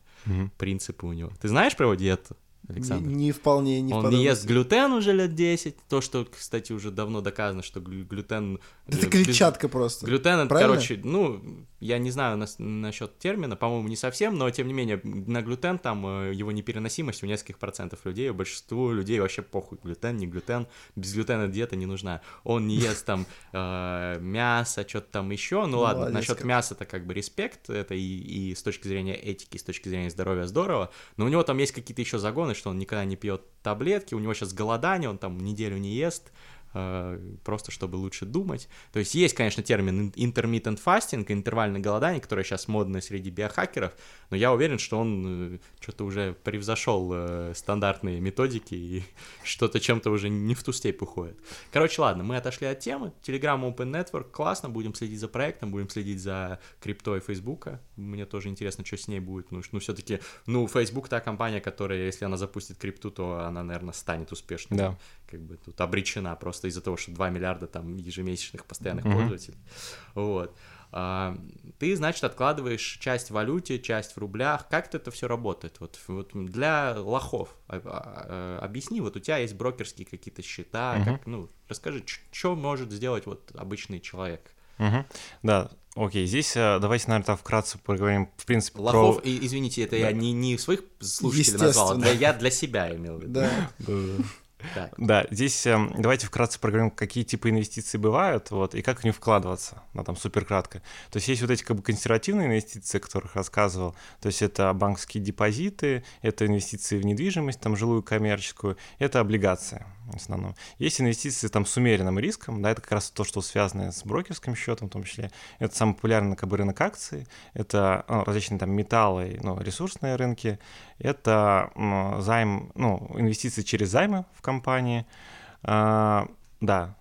Принципы у него. Ты знаешь про его диету? Александр. Не, не вполне, не Он не ест глютен уже лет 10, то, что, кстати, уже давно доказано, что глютен... Это клетчатка просто. Глютен, это, короче, ну, я не знаю нас, насчет термина, по-моему, не совсем, но, тем не менее, на глютен там э, его непереносимость у нескольких процентов людей, у большинства людей вообще похуй, глютен, не глютен, без глютена диета не нужна. Он не ест там э, мясо, что-то там еще, ну ладно, насчет мяса-то как бы респект, это и, и с точки зрения этики, с точки зрения здоровья здорово, но у него там есть какие-то еще загоны, что он никогда не пьет таблетки, у него сейчас голодание, он там неделю не ест, просто чтобы лучше думать. То есть есть, конечно, термин intermittent fasting, интервальное голодание, которое сейчас модно среди биохакеров, но я уверен, что он э, что-то уже превзошел э, стандартные методики и что-то чем-то уже не в ту степь уходит. Короче, ладно, мы отошли от темы. Telegram Open Network, классно, будем следить за проектом, будем следить за криптой Фейсбука. Мне тоже интересно, что с ней будет. Ну, ну все-таки, ну, Facebook та компания, которая, если она запустит крипту, то она, наверное, станет успешной. Да. Как бы тут обречена просто из-за того, что 2 миллиарда там ежемесячных постоянных mm-hmm. пользователей. Вот. А, ты, значит, откладываешь часть в валюте, часть в рублях. Как это все работает? Вот, вот для лохов а, а, объясни, вот у тебя есть брокерские какие-то счета, mm-hmm. как, ну, расскажи, что может сделать вот обычный человек? Угу. Да, окей, здесь э, давайте, наверное, вкратце поговорим, в принципе, Лохов, про... извините, это да. я не, не своих слушателей назвал, это я для себя имел в виду. Да. Да, здесь э, давайте вкратце проговорим, какие типы инвестиций бывают, вот, и как в них вкладываться, ну, там, супер кратко. То есть есть вот эти как бы консервативные инвестиции, о которых рассказывал, то есть это банковские депозиты, это инвестиции в недвижимость, там, жилую, коммерческую, это облигации основном. Есть инвестиции там с умеренным риском, да, это как раз то, что связано с брокерским счетом в том числе. Это самый популярный как бы рынок акций, это ну, различные там металлы, ну, ресурсные рынки, это ну, займ, ну, инвестиции через займы в компании, а, да,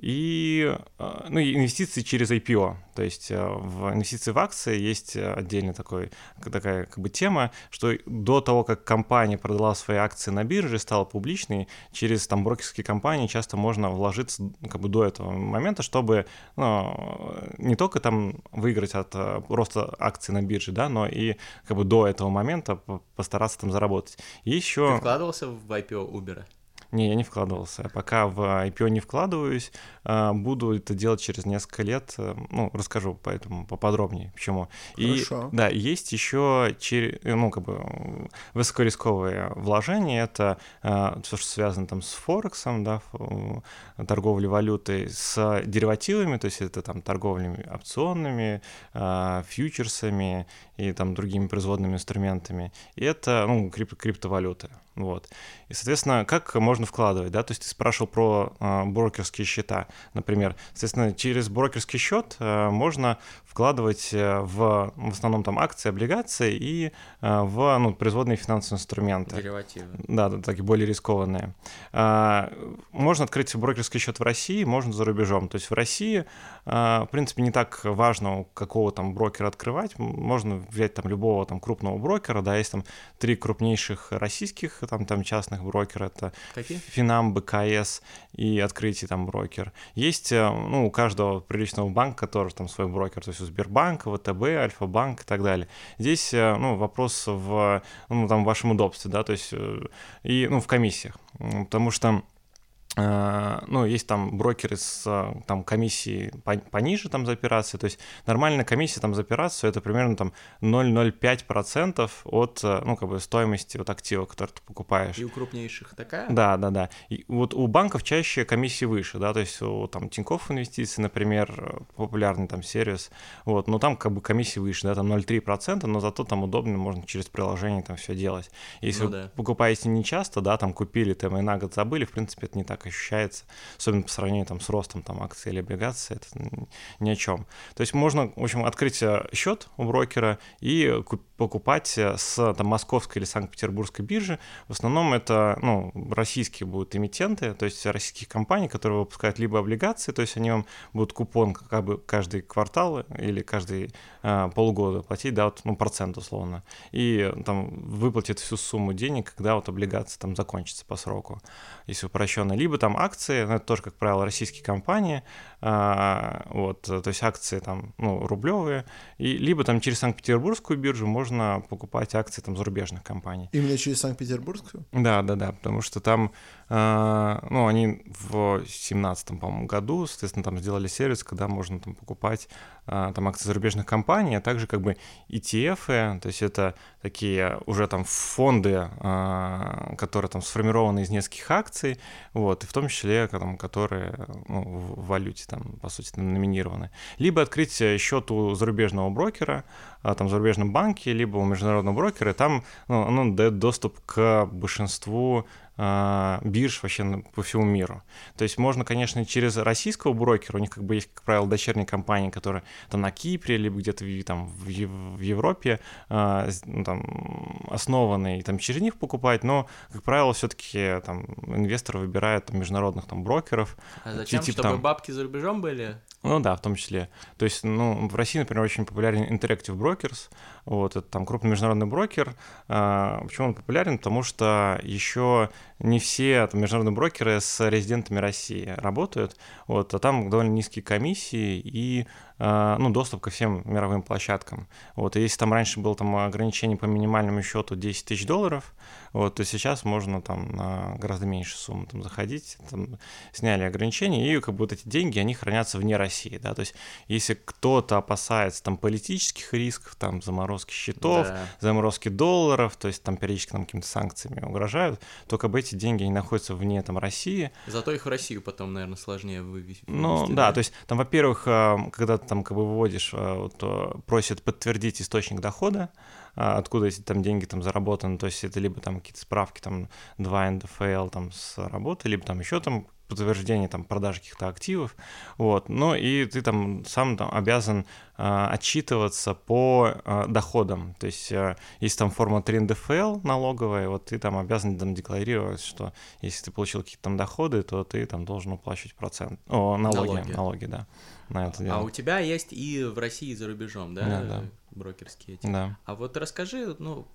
и, а, ну, инвестиции через IPO. То есть э, в инвестиции в акции есть отдельная такой, такая как бы тема, что до того, как компания продала свои акции на бирже, стала публичной, через там брокерские компании часто можно вложиться как бы до этого момента, чтобы ну, не только там выиграть от э, роста акций на бирже, да, но и как бы до этого момента постараться там заработать. И еще... Ты вкладывался в IPO Uber? Не, я не вкладывался. Пока в IPO не вкладываюсь, а, буду это делать через несколько лет. Э, ну, расскажу поэтому поподробнее, почему. Хорошо. И, да, есть еще ну, как бы высокорисковые вложения. Это а, все, что связано там с Форексом, да, торговлей валютой, с деривативами, то есть это там торговлями опционными, а, фьючерсами и там другими производными инструментами. И это, ну, крип криптовалюты. Вот. И, соответственно, как можно можно вкладывать, да, то есть ты спрашивал про э, брокерские счета, например. Соответственно, через брокерский счет э, можно вкладывать э, в, в основном там акции, облигации и э, в ну, производные финансовые инструменты. Деривативы. Да, да, такие более рискованные. А, можно открыть брокерский счет в России, можно за рубежом. То есть в России, а, в принципе, не так важно, какого там брокера открывать. Можно взять там любого там крупного брокера, да, есть там три крупнейших российских там, там частных брокера, это Какие? Финам, БКС и открытие там брокер. Есть, э, ну, у каждого приличного банка тоже там свой брокер, то есть у Сбербанка, ВТБ, Альфа-банк и так далее. Здесь, э, ну, вопрос в, ну, там, вашем удобстве, да, то есть э, и, ну, в комиссиях, потому что ну, есть там брокеры с э, там, комиссией по- пониже там за операции, то есть нормальная комиссия там за операцию это примерно там 0,05% от, э, ну, как бы стоимости вот актива, который ты покупаешь. И у крупнейших такая? Да, да, да. И вот у банков чаще комиссии выше, да, то есть у там Тинькофф инвестиций, например, популярный там сервис, вот, но там как бы комиссии выше, да, там 0,3%, но зато там удобно, можно через приложение там все делать. Если Ну вы да. покупаете не часто, да, там купили, там и на год забыли, в принципе, это не так ощущается, особенно по сравнению там с ростом там акций или облигаций, это ни о чем. То есть можно, в общем, открыть э, счет у брокера и куп- покупать э, с там, московской или санкт-петербургской биржи. В основном это ну, российские будут эмитенты, то есть российские компании, которые выпускают либо облигации, то есть они вам будут купон как бы каждый квартал или каждый э, полгода платить, да, вот, ну, процент условно, и там выплатит всю сумму денег, когда вот облигация там закончится по сроку, если упрощенно. Либо там акции, ну, это тоже, как правило, российские компании, а, вот, то есть акции там, ну, рублевые, и либо там через Санкт-Петербургскую биржу можно покупать акции там зарубежных компаний. Именно через Санкт-Петербургскую? Да, да, да, потому что там, ну, они в семнадцатом, по-моему, году, соответственно, там сделали сервис, когда можно там покупать а, там акции зарубежных компаний, а также как бы ETF, то есть это такие уже там фонды, а, которые там сформированы из нескольких акций, вот, и в том числе, там, которые ну, в валюте там, по сути, номинированы. Либо открыть счет у зарубежного брокера, а, там, в зарубежном банке, либо у международного брокера, там ну, оно дает доступ к большинству а, бирж вообще по всему миру. То есть можно, конечно, через российского брокера, у них как бы есть, как правило, дочерние компании, которые там на Кипре, либо где-то там, в, Ев- в Европе а, ну, там, основаны, и там через них покупать, но, как правило, все-таки там инвестор выбирает там, международных там брокеров, А зачем? типа Чтобы там- бабки за рубежом были? ну да, в том числе. То есть, ну, в России, например, очень популярен Interactive Brokers. Вот, это там крупный международный брокер. А, почему он популярен? Потому что еще не все там, международные брокеры с резидентами России работают. Вот, а там довольно низкие комиссии и а, ну, доступ ко всем мировым площадкам. Вот, и если там раньше было там ограничение по минимальному счету 10 тысяч долларов, вот, то сейчас можно там на гораздо меньше суммы там заходить, там сняли ограничения, и как бы вот эти деньги, они хранятся вне России, да, то есть если кто-то опасается там политических рисков, там заморозки счетов, Да. заморозки долларов, то есть там периодически там какими-то санкциями угрожают, то как бы эти деньги, они находятся вне там России, Зато их в Россию потом, наверное, сложнее вывести. ну да, то есть там, во-первых, а, когда там как бы выводишь, а, вот, а, просят подтвердить источник дохода, а, откуда эти там деньги там заработаны, то есть это либо там какие-то справки там 2 НДФЛ там с работы, либо там еще там подтверждение там продажи каких-то активов, вот, ну и ты там сам там обязан а, отчитываться по а, доходам, то есть а, есть там форма 3 НДФЛ налоговая, вот ты там обязан там декларировать, что если ты получил какие-то там доходы, то ты там должен уплачивать процент, о, налоги, Налоги. налоги, да, на это дело. А у тебя есть и в России, и за рубежом, да? Да, да. Брокерские эти. Да. А вот расскажи, ну,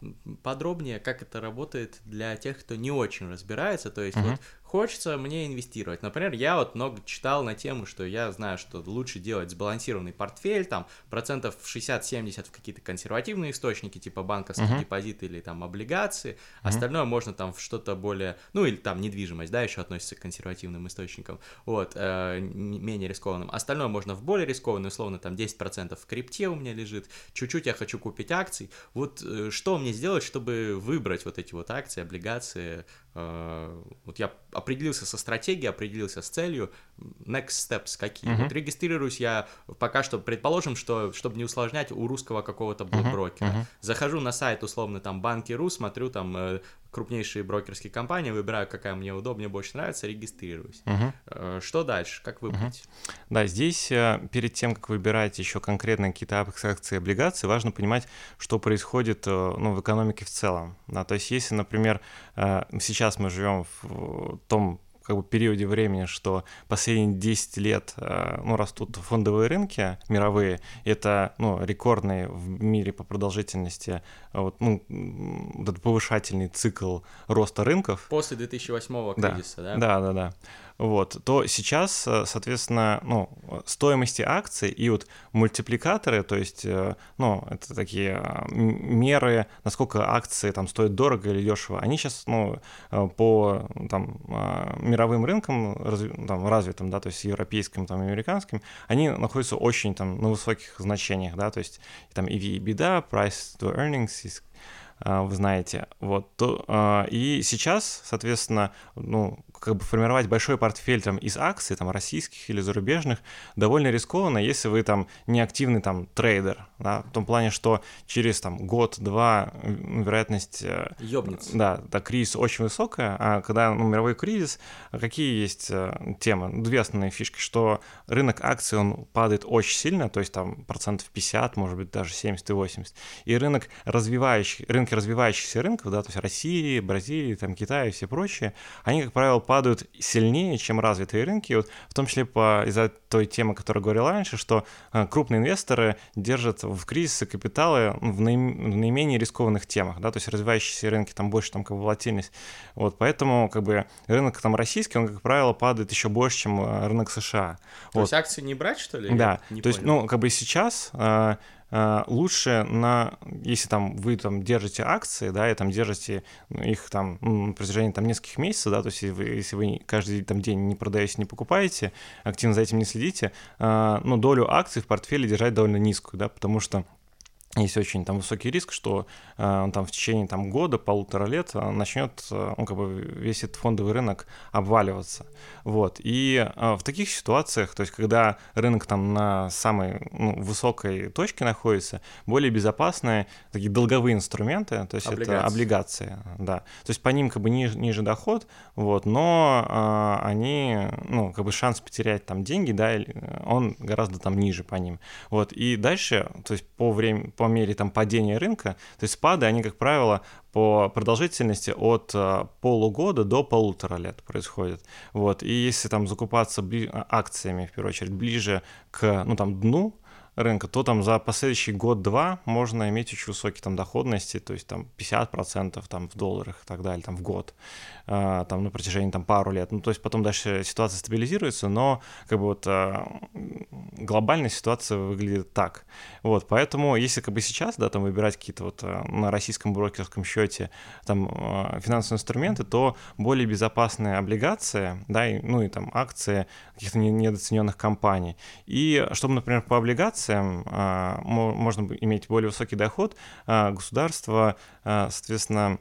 подробнее, как это работает для тех, кто не очень разбирается. То есть, Мгм. вот хочется мне инвестировать. Например, я вот много читал на тему, что я знаю, что лучше делать сбалансированный портфель, там, процентов 60-70 в какие-то консервативные источники, типа банковские Мгм. депозиты или там облигации. Остальное можно там в что-то более, ну, или там недвижимость, да, еще относится к консервативным источникам, вот, э, менее рискованным. Остальное можно в более рискованный, условно, там 10% в крипте у меня лежит, чуть-чуть я хочу купить акций. Вот э, что мне сделать, чтобы выбрать вот эти вот акции, облигации э, вот я определился со стратегией, определился с целью, next steps какие. Uh-huh. Вот регистрируюсь я пока что, предположим, что, чтобы не усложнять, у русского какого-то брокера. Uh-huh. Uh-huh. Захожу на сайт, условно, там, банки.ру, смотрю там э, крупнейшие брокерские компании, выбираю, какая мне удобнее, больше нравится, регистрируюсь. Uh-huh. Что дальше? Как выбрать? Uh-huh. Да, здесь перед тем, как выбирать еще конкретно какие-то акции, облигации, важно понимать, что происходит ну, в экономике в целом. Да, то есть если, например, сейчас мы живем в том как бы периоде времени, что последние 10 лет э, ну, растут фондовые рынки мировые, это ну, рекордный в мире по продолжительности вот, ну, повышательный цикл роста рынков. После 2008 кризиса, да? Да, да, да вот, то сейчас, э, соответственно, ну, стоимости акций и вот мультипликаторы, то есть, э, ну, это такие а, меры, насколько акции там стоят дорого или дешево, они сейчас, ну, э, по там а, мировым рынкам там, развитым, да, то есть европейским, там, американским, они находятся очень там на высоких значениях, да, то есть там EV и беда, price to earnings, вы знаете, вот, то, и сейчас, соответственно, ну, как бы формировать большой портфель там из акций, там российских или зарубежных, довольно рискованно, если вы там не активный там трейдер, да, в том плане, что через там год-два вероятность... Э, Ёбнется. Да, да, кризис очень высокая, а когда ну, мировой кризис, какие есть э, темы? Две основные фишки, что рынок акций, он падает очень сильно, то есть там процентов 50, может быть, даже 70 и 80, и рынок развивающих, рынки развивающихся рынков, да, то есть России, Бразилии, там Китая и все прочие, они, как правило, падают падают сильнее, чем развитые рынки, вот, в том числе по, из-за той темы, которую говорил раньше, что э, крупные инвесторы держат в кризисы капиталы в, наим, в наименее рискованных темах, да, то есть развивающиеся рынки, там больше там как бы волатильность, вот, поэтому как бы рынок там российский, он, как правило, падает еще больше, чем э, рынок США. То вот. есть акции не брать, что ли? Да, то понял. есть, ну, как бы сейчас Э, лучше на, если там вы там держите акции, да, и там держите их там на протяжении там нескольких месяцев, да, то есть если вы, если вы каждый там день не продаете, не покупаете, активно за этим не следите, э, ну, долю акций в портфеле держать довольно низкую, да, потому что есть очень там высокий риск, что э, он там в течение там года, полутора лет э, начнет, э, ну, как бы весь этот фондовый рынок обваливаться. Вот. И э, в таких ситуациях, то есть когда рынок там на самой ну, высокой точке находится, более безопасные такие долговые инструменты, то есть облигации. это облигации, да. То есть по ним как бы ниже, ниже доход, вот, но э, они, ну, как бы шанс потерять там деньги, да, он гораздо там ниже по ним. Вот. И дальше, то есть по времени, по по мере там падения рынка, то есть спады, они, как правило, по продолжительности от э, полугода до полутора лет происходят. Вот. И если там закупаться бли- акциями, в первую очередь, ближе к, ну, там, дну, рынка, то там за последующий год-два можно иметь очень высокие там доходности, то есть там 50% там в долларах и так далее, там в год, а, там на протяжении там пару лет. Ну, то есть потом дальше ситуация стабилизируется, но как бы вот а, глобальная ситуация выглядит так. Вот, поэтому если как бы сейчас, да, там выбирать какие-то вот а, на российском брокерском счете там финансовые инструменты, то более безопасные облигации, да, и, ну и там акции каких-то недооцененных компаний. И чтобы, например, по облигациям а, можно иметь более высокий доход, а, государство, а, соответственно,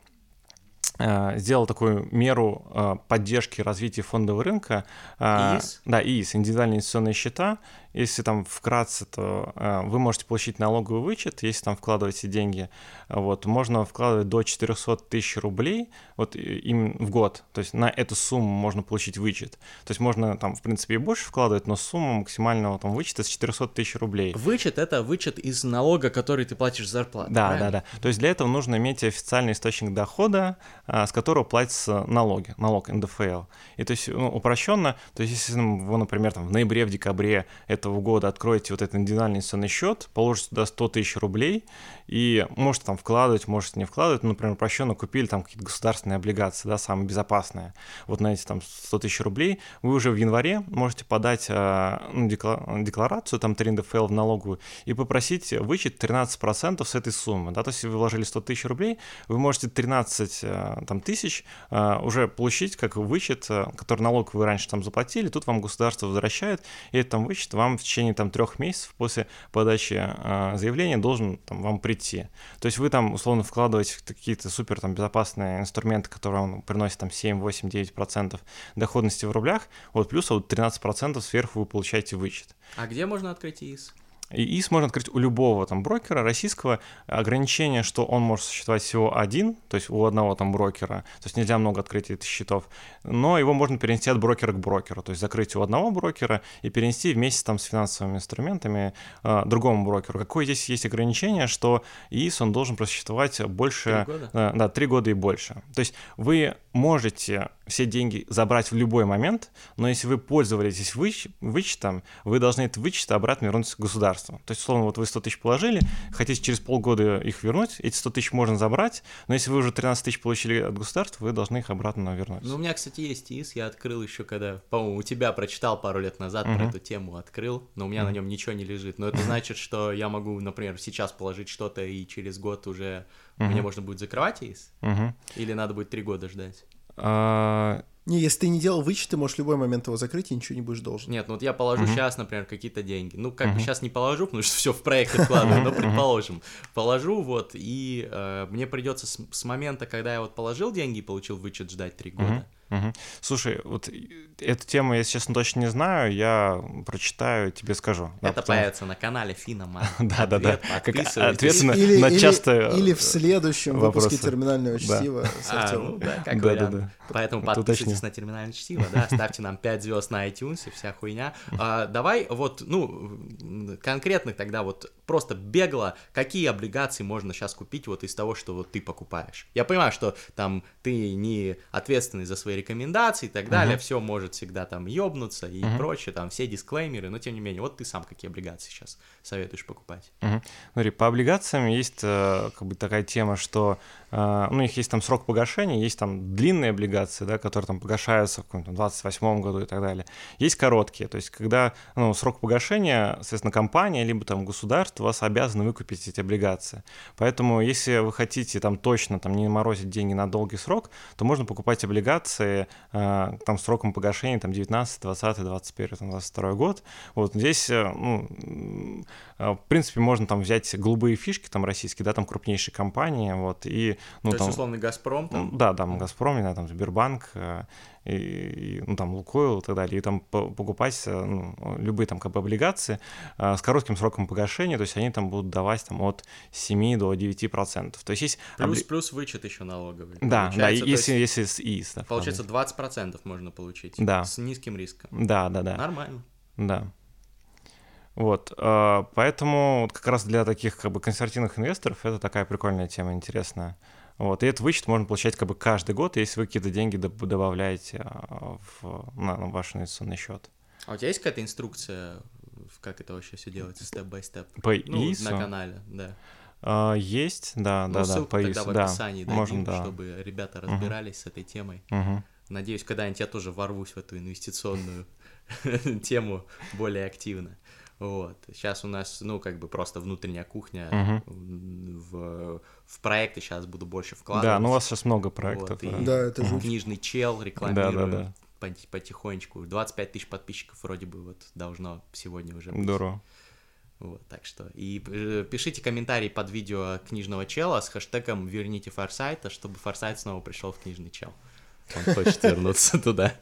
сделал такую меру поддержки развития фондового рынка. ИИС? Да, ИИС, индивидуальные инвестиционные счета. Если там вкратце, то э, вы можете получить налоговый вычет, если там вкладываете деньги. Вот, можно вкладывать до 400 тысяч рублей вот, им в год. То есть на эту сумму можно получить вычет. То есть можно там, в принципе, и больше вкладывать, но сумма максимального там вычета с 400 тысяч рублей. Вычет — это вычет из налога, который ты платишь зарплату, Да, правильно? да, да. То есть для этого нужно иметь официальный источник дохода, э, с которого платятся налоги, налог НДФЛ. И то есть ну, упрощенно, то есть если вы, например, там в ноябре, в декабре это этого года откроете вот этот индивидуальный инвестиционный счет, положите туда 100 тысяч рублей и можете там вкладывать, можете не вкладывать, ну, например, упрощенно купили там какие-то государственные облигации, да, самые безопасные. Вот на эти там 100 тысяч рублей вы уже в январе можете подать э, ну, декларацию, там 3 НДФЛ в налоговую и попросить вычет 13% с этой суммы, да, то есть вы вложили 100 тысяч рублей, вы можете 13 э, там, тысяч э, уже получить как вычет, который налог вы раньше там заплатили, тут вам государство возвращает, и этот там вычет вам в течение там трех месяцев после подачи э, заявления должен там, вам прийти. То есть вы там условно вкладываете какие-то супер там безопасные инструменты, которые вам приносят там 7, 8, 9 процентов доходности в рублях, вот плюс вот 13 процентов сверху вы получаете вычет. А где можно открыть ИИС? И ИС можно открыть у любого там брокера российского. Ограничение, что он может существовать всего один, то есть у одного там брокера, то есть нельзя много открыть этих счетов, но его можно перенести от брокера к брокеру, то есть закрыть у одного брокера и перенести вместе там с финансовыми инструментами э, другому брокеру. Какое здесь есть ограничение, что ИИС, он должен просуществовать больше... Три года? Э, да, три года и больше. То есть вы можете все деньги забрать в любой момент, но если вы пользовались выч- вычетом, вы должны этот вычет обратно вернуть государству. То есть, условно, вот вы 100 тысяч положили, хотите через полгода их вернуть, эти 100 тысяч можно забрать, но если вы уже 13 тысяч получили от государства, вы должны их обратно вернуть. Ну, у меня, кстати, есть ИС, я открыл еще когда, по-моему, у тебя прочитал пару лет назад про эту тему, открыл, но у меня на нем ничего не лежит. Но это значит, что я могу, например, сейчас положить что-то, и через год уже мне можно будет закрывать ИС? Мгм. Или надо будет три года ждать? А, Не, если ты не делал вычет, ты можешь в любой момент его закрыть и ничего не будешь должен. Нет, ну вот я положу сейчас, например, какие-то деньги. Ну, как бы сейчас не положу, потому что все в проект вкладываю, но предположим. Положу вот, и э, мне придется с, с момента, когда я вот положил деньги и получил вычет, ждать три года. Мгм. Слушай, вот эту тему я, если честно, точно не знаю, я прочитаю, тебе скажу. Да, Это потому- появится на канале Финоман. Да-да-да. Ответ, Как подписывайтесь. ответ на- Или, на или- часто или в следующем вопросы. выпуске терминального Да. чтива с А, ну да, как Да, да, да. Поэтому Это подписывайтесь на терминальное чтиво, да, ставьте нам 5 звезд на iTunes и вся хуйня. А, давай вот, ну, конкретных тогда вот просто бегло, какие облигации можно сейчас купить вот из того, что вот ты покупаешь. Я понимаю, что там ты не ответственный за свои рекомендации и так далее, все может всегда там ёбнуться и прочее, там все дисклеймеры, но тем не менее, вот ты сам какие облигации сейчас советуешь покупать? Мгм. Смотри, по облигациям есть э, как бы такая тема, что ну, у них есть там срок погашения, есть там длинные облигации, да, которые там погашаются в каком-то 28 году и так далее. Есть короткие, то есть когда ну, срок погашения, соответственно, компания либо там государство вас обязаны выкупить эти облигации. Поэтому если вы хотите там точно там не морозить деньги на долгий срок, то можно покупать облигации э, там сроком погашения там 19, 20, 21, там, 22 год. Вот здесь, э, ну, э, в принципе, можно там взять голубые фишки там российские, да, там крупнейшие компании, вот, и, ну, То там... есть, условный Газпром там, Ну, Да, там Газпром, не знаю, там Сбербанк, э, и, и, ну, там Лукойл и так далее, и там по- покупать э, ну, любые там как бы облигации э, с коротким сроком погашения, то есть они там будут давать там от 7 до 9 процентов. То есть есть... плюс, обли- плюс вычет еще налоговый. Да, да, если, есть, если с ИИС. Да, Получается, 20% можно получить. Да. С низким риском. Да, да, да. Нормально. Да. Вот, э, поэтому вот как раз для таких как бы консервативных инвесторов это такая прикольная тема, интересная. Вот, и этот вычет можно получать как бы каждый год, если вы какие-то деньги доб- добавляете э, в, на, на ваш инвестиционный счет. А у тебя есть какая-то инструкция, как это вообще все делается, степ-бай-степ? По Ну, ИИСу? на канале, да. А, есть, да, Ну, да, да, по тогда в да, описании дадим, можем, да. чтобы ребята разбирались с этой темой. Мгм. Надеюсь, когда-нибудь я тоже ворвусь в эту инвестиционную тему более активно. Вот. Сейчас у нас, ну, как бы просто внутренняя кухня м, в, в проекты сейчас буду больше вкладывать. Да, ну у вас сейчас много проектов. Вот, да. и Да, это жуть. Книжный чел рекламирую Да, да, да. поти- потихонечку. 25 тысяч подписчиков вроде бы вот должно сегодня уже быть. Здорово. Вот, так что. И э, пишите комментарии под видео книжного чела с хэштегом «Верните Форсайта», чтобы Форсайт снова пришел в книжный чел. Он хочет вернуться туда.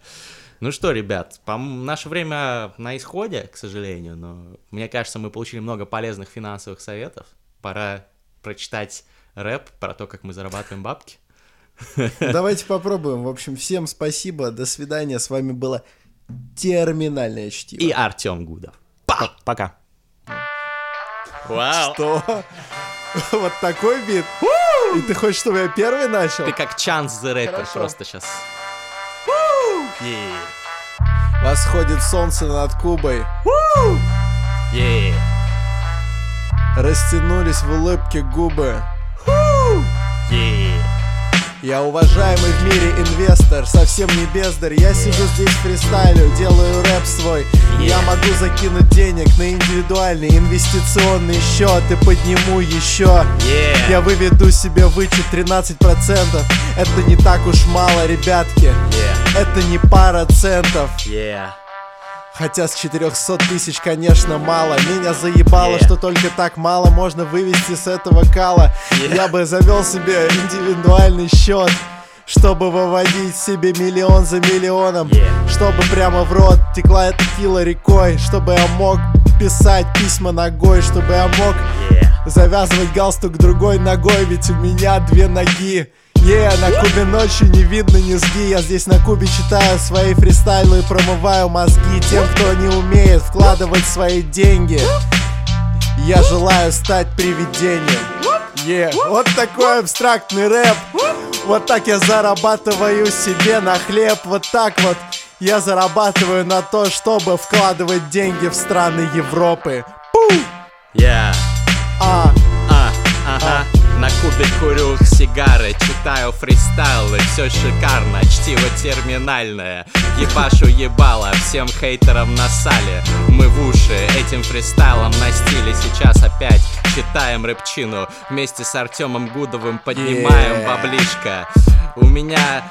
Ну что, ребят, по наше время на исходе, к сожалению, но мне кажется, мы получили много полезных финансовых советов. Пора прочитать рэп про то, как мы зарабатываем бабки. Давайте попробуем. В общем, всем спасибо. До свидания. С вами было терминальное чтиво. И Артем Гудов. П- Пока. Вау! Что? Вот такой бит? И ты хочешь, чтобы я первый начал? Ты как Чанс the Rapper просто сейчас. Восходит солнце над Кубой. Растянулись в улыбке губы. Я уважаемый в мире инвестор, совсем не бездарь. Я сижу здесь фристайлю, делаю рэп свой. Я могу закинуть денег на индивидуальный инвестиционный счет И подниму еще. Я выведу себе вычет 13% Это не так уж мало, ребятки. Это не пара центов. Yeah. Хотя с 400 тысяч, конечно, мало Меня заебало, Yeah. что только так мало можно вывести с этого кала Yeah. Я бы завел себе индивидуальный счет чтобы выводить себе миллион за миллионом Yeah. Чтобы прямо в рот текла эта кила рекой Чтобы я мог писать письма ногой Чтобы я мог Yeah. завязывать галстук другой ногой Ведь у меня две ноги Е, на Кубе ночью не видно низги. Я здесь на Кубе читаю свои фристайлы и промываю мозги Тем, кто не умеет вкладывать свои деньги. Я желаю стать привидением. Е, вот такой абстрактный рэп. Вот так я зарабатываю себе на хлеб. Вот так вот я зарабатываю на то, чтобы вкладывать деньги в страны Европы. Пу! Yeah. А, А, кубе курю сигары, читаю фристайлы, все шикарно, чтиво терминальное. Ебашу ебало, всем хейтерам на сале. Мы в уши этим фристайлом на стиле сейчас опять читаем рэпчину. Вместе с Артемом Гудовым поднимаем Yeah. баблишко. У меня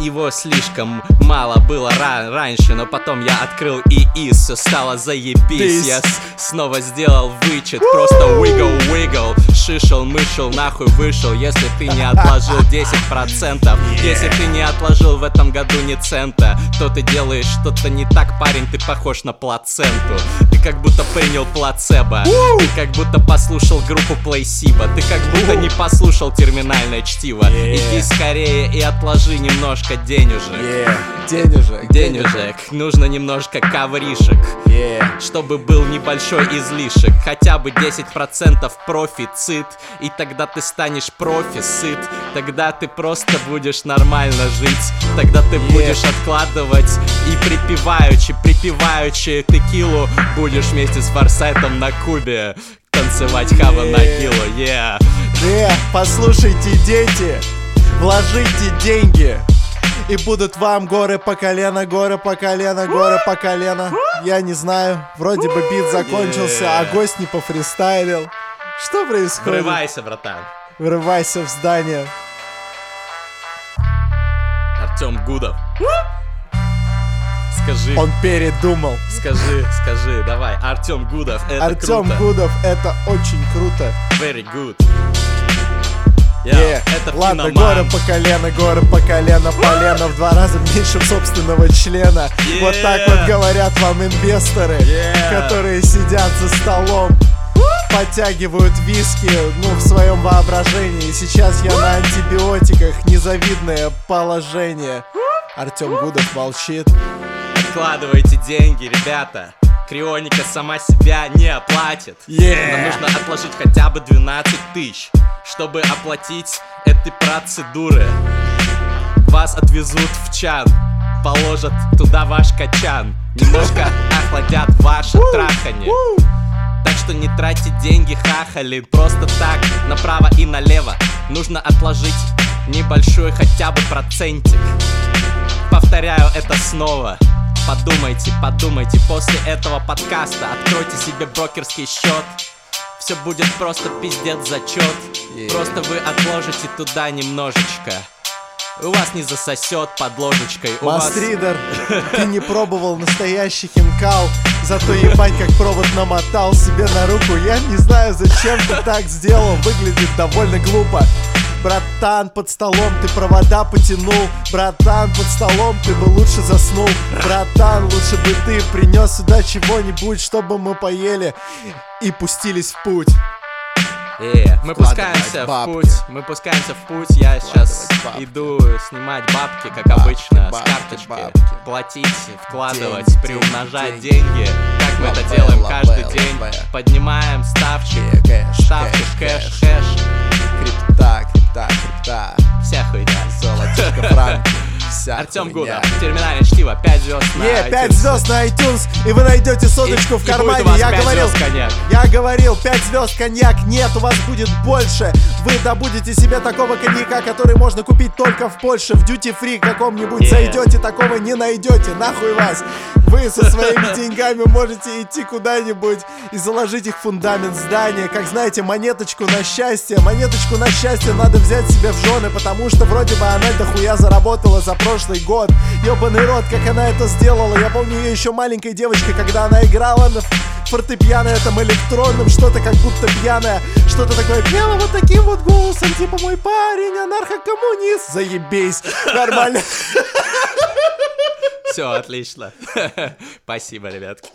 его слишком мало было ра- раньше, но потом я открыл ИИС, все стало заебись. Я снова сделал вычет, просто wiggle wiggle. Шишел, мышел, нахуй вышел, если ты не отложил 10% Если ты не отложил в этом году ни цента То ты делаешь что-то не так, парень, ты похож на плаценту. Ты как будто принял плацебо. Ты как будто послушал группу Плейсиба. Ты как будто не послушал терминальное чтиво. Иди скорее и отложи немножко денежек. Е, денежек, Денежек, нужно немножко ковришек. Е. чтобы был небольшой излишек. Хотя бы 10% профицит. И тогда ты станешь профи сыт Тогда ты просто будешь нормально жить. Тогда ты Yeah. будешь откладывать И припеваючи, припеваючи текилу Будешь вместе с Форсайтом на Кубе Танцевать хава на Yeah. кило, yeah. Э, послушайте, дети, вложите деньги И будут вам горы по колено, горы по колено, горы по колено. Я не знаю, вроде бы бит закончился, а гость не пофристайлил. Что происходит? Врывайся, братан. Врывайся в здание. Артем Гудов. Скажи, Он передумал. Скажи, скажи, давай. Артем Гудов, это Артем круто. Гудов, это очень круто. Very good. Я, Е, это Ладно, Финоман. горы по колено, горы по колено, полено В два раза меньше собственного члена Вот так вот Yeah. говорят вам инвесторы Yeah. Которые сидят за столом Подтягивают виски, ну, в своем воображении И сейчас я на антибиотиках, незавидное положение Артем Гудов молчит Откладывайте деньги, ребята. Крионика сама себя не оплатит. Yeah. Нам нужно отложить хотя бы 12 тысяч, чтобы оплатить эти процедуры. Вас отвезут в чан, положат туда ваш качан. Немножко охладят ваше траханье. Так что не тратьте деньги хахали Просто так, направо и налево Нужно отложить небольшой хотя бы процентик Повторяю это снова Подумайте, подумайте После этого подкаста Откройте себе брокерский счет Все будет просто пиздец зачет Yeah. Просто вы отложите туда немножечко. У вас не засосет под ложечкой У вас... Мастридер, ты не пробовал настоящий хинкал Зато ебать как провод намотал себе на руку. Я не знаю зачем ты так сделал Выглядит довольно глупо Братан, под столом ты провода потянул. Братан, под столом ты бы лучше заснул. Братан, лучше бы ты принес сюда чего-нибудь Чтобы мы поели и пустились в путь. Э, мы пускаемся в бабки. путь, мы пускаемся в путь. Я сейчас бабки. иду снимать бабки, как Бабки, обычно, бабки, с карточки, бабки. платить, вкладывать, Деньги, приумножать деньги, деньги, как мы это делаем каждый день. Поднимаем ставчик, Э, кэш, ставчик, кэш, кэш, Крипта, крипта, крипта вся хуйня. Золотишко, франки вся Артем. Гудов, терминальное чтиво, 5 звезд на Не, 5 iTunes. звезд на iTunes, и вы найдете соточку И- в кармане. Я говорил, я говорил, 5 звезд коньяк. Нет, у вас будет больше. Вы добудете себе такого коньяка, который можно купить только в Польше, в duty free каком-нибудь Yeah. зайдете, такого не найдете. Нахуй вас. Вы со своими деньгами можете идти куда-нибудь и заложить их в фундамент здания. Как знаете, монеточку на счастье. Монеточку на счастье надо взять себе в жены, потому что вроде бы она дохуя заработала за прошлый год. Ёбаный рот, как она это сделала. Я помню ее еще маленькой девочкой, когда она играла на фортепиано этом электронным, что-то как будто пьяное, что-то такое пела вот таким вот голосом, типа мой парень, анархокоммунист. Заебись, нормально. Все, отлично. Спасибо, ребятки.